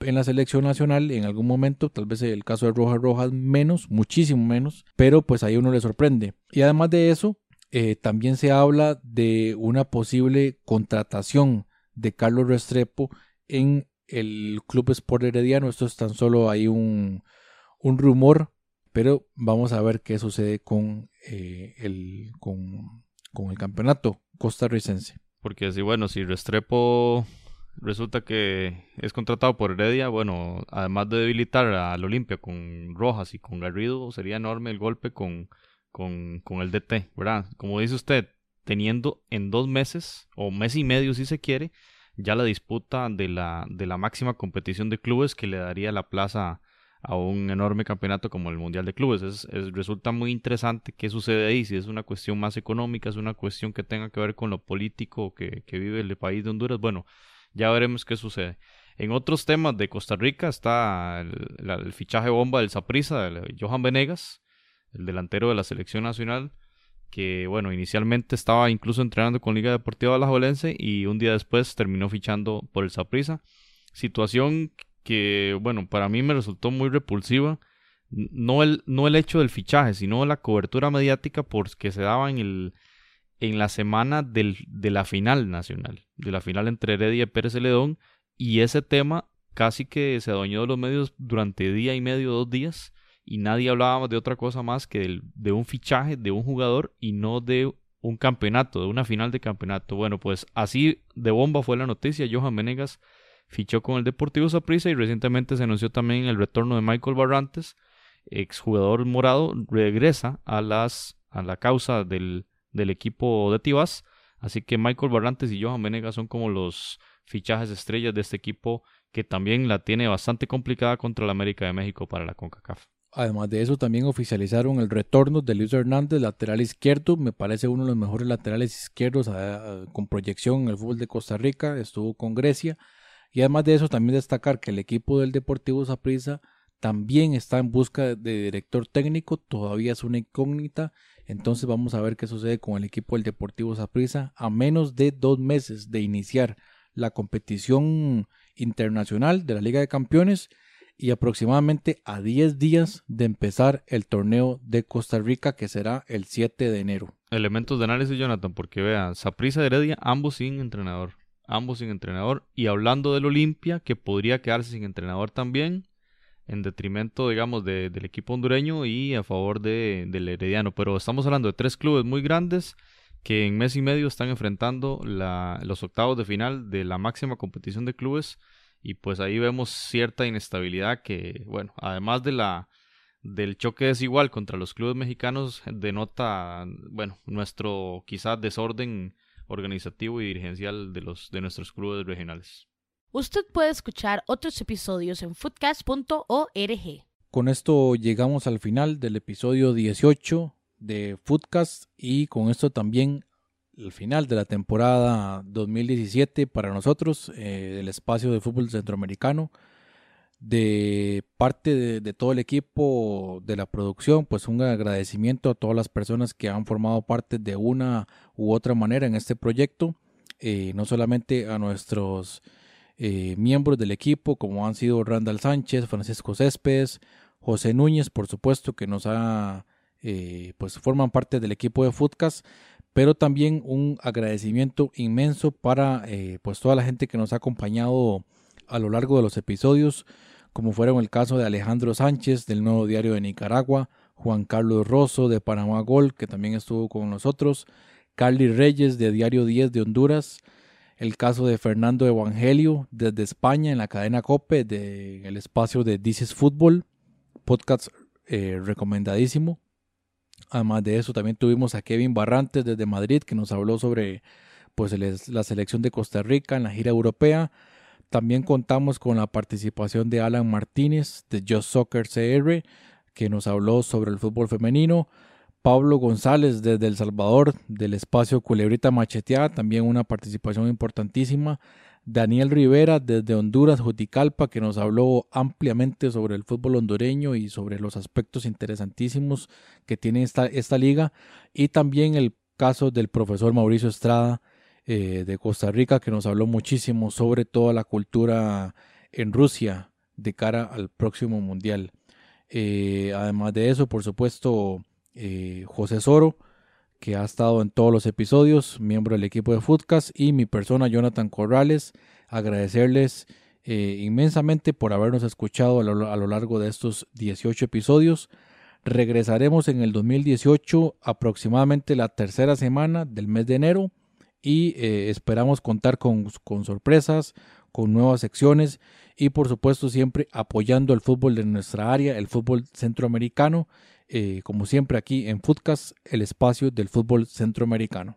en la selección nacional en algún momento, tal vez el caso de Rojas Rojas menos, muchísimo menos, pero pues ahí uno le sorprende. Y además de eso, eh, también se habla de una posible contratación de Carlos Restrepo en el Club Sport Herediano. Esto es tan solo ahí un, un rumor, pero vamos a ver qué sucede con, eh, el, con, con el campeonato costarricense. Porque si bueno, si Restrepo resulta que es contratado por Heredia, bueno, además de debilitar al Olimpia con Rojas y con Garrido, sería enorme el golpe con, con, con el DT, ¿verdad? Como dice usted, teniendo en dos meses, o mes y medio si se quiere, ya la disputa de la, de la máxima competición de clubes que le daría la plaza a un enorme campeonato como el Mundial de Clubes. Es, resulta muy interesante qué sucede ahí, si es una cuestión más económica, es una cuestión que tenga que ver con lo político que, vive el país de Honduras. Bueno, ya veremos qué sucede. En otros temas de Costa Rica está el, fichaje bomba del Saprissa, de Johan Venegas, el delantero de la selección nacional, que bueno, inicialmente estaba incluso entrenando con Liga Deportiva Alajuelense y un día después terminó fichando por el Saprissa. Situación que, bueno, para mí me resultó muy repulsiva. No el, no el hecho del fichaje, sino la cobertura mediática porque se daba en el, en la semana del, de la final nacional, de la final entre Heredia y Pérez Celedón, y ese tema casi que se adueñó de los medios durante día y medio, dos días, y nadie hablaba de otra cosa más que de un fichaje de un jugador y no de un campeonato, de una final de campeonato. Bueno, pues así de bomba fue la noticia. Johan Menegas fichó con el Deportivo Saprissa y recientemente se anunció también el retorno de Michael Barrantes, exjugador morado, regresa a las a la causa del del equipo de Tibas. Así que Michael Barrantes y Johan Venegas son como los fichajes estrellas de este equipo que también la tiene bastante complicada contra la América de México para la CONCACAF. Además de eso, también oficializaron el retorno de Luis Hernández, lateral izquierdo. Me parece uno de los mejores laterales izquierdos con proyección en el fútbol de Costa Rica. Estuvo con Grecia. Y además de eso, también destacar que el equipo del Deportivo Saprissa también está en busca de director técnico. Todavía es una incógnita entonces vamos a ver qué sucede con el equipo del Deportivo Saprissa a menos de dos meses de iniciar la competición internacional de la Liga de Campeones y aproximadamente a 10 días de empezar el torneo de Costa Rica que será el 7 de enero. Elementos de análisis, Jonathan, porque vean, Saprisa y Heredia, ambos sin entrenador. Ambos sin entrenador. Y hablando del Olimpia, que podría quedarse sin entrenador también, en detrimento, digamos, del equipo hondureño y a favor de, del Herediano. Pero estamos hablando de tres clubes muy grandes que en mes y medio están enfrentando los octavos de final de la máxima competición de clubes y pues ahí vemos cierta inestabilidad que, bueno, además de la del choque desigual contra los clubes mexicanos denota, bueno, nuestro quizás desorden organizativo y dirigencial de los de nuestros clubes regionales. Usted puede escuchar otros episodios en foodcast.org. Con esto llegamos al final del episodio 18 de Foodcast y con esto también el final de la temporada 2017 para nosotros, eh, del espacio de fútbol centroamericano. De parte de, todo el equipo de la producción, pues un agradecimiento a todas las personas que han formado parte de una u otra manera en este proyecto, eh, no solamente a nuestros eh, miembros del equipo, como han sido Randall Sánchez, Francisco Céspedes, José Núñez, por supuesto, que nos ha, eh, pues forman parte del equipo de Foodcast, pero también un agradecimiento inmenso para pues toda la gente que nos ha acompañado a lo largo de los episodios, como fueron el caso de Alejandro Sánchez del Nuevo Diario de Nicaragua, Juan Carlos Rosso de Panamá Gol, que también estuvo con nosotros, Carly Reyes de Diario 10 de Honduras, el caso de Fernando Evangelio desde España en la cadena COPE del el espacio de This Fútbol, podcast eh, recomendadísimo. Además de eso, también tuvimos a Kevin Barrantes desde Madrid que nos habló sobre pues, la selección de Costa Rica en la gira europea. También contamos con la participación de Alan Martínez de Just Soccer CR que nos habló sobre el fútbol femenino. Pablo González desde El Salvador, del espacio Culebrita Macheteada, también una participación importantísima. Daniel Rivera desde Honduras, Juticalpa, que nos habló ampliamente sobre el fútbol hondureño y sobre los aspectos interesantísimos que tiene esta, esta liga. Y también el caso del profesor Mauricio Estrada eh, de Costa Rica, que nos habló muchísimo sobre toda la cultura en Rusia de cara al próximo mundial. Eh, además de eso, por supuesto, eh, José Soro, que ha estado en todos los episodios, miembro del equipo de Foodcast, y mi persona, Jonathan Corrales. Agradecerles inmensamente por habernos escuchado a lo, a lo, largo de estos 18 episodios. Regresaremos en el 2018, aproximadamente la tercera semana del mes de enero, y eh, esperamos contar con, sorpresas, con nuevas secciones y por supuesto siempre apoyando el fútbol de nuestra área, el fútbol centroamericano eh, como siempre aquí en. Footcast, el espacio del fútbol centroamericano.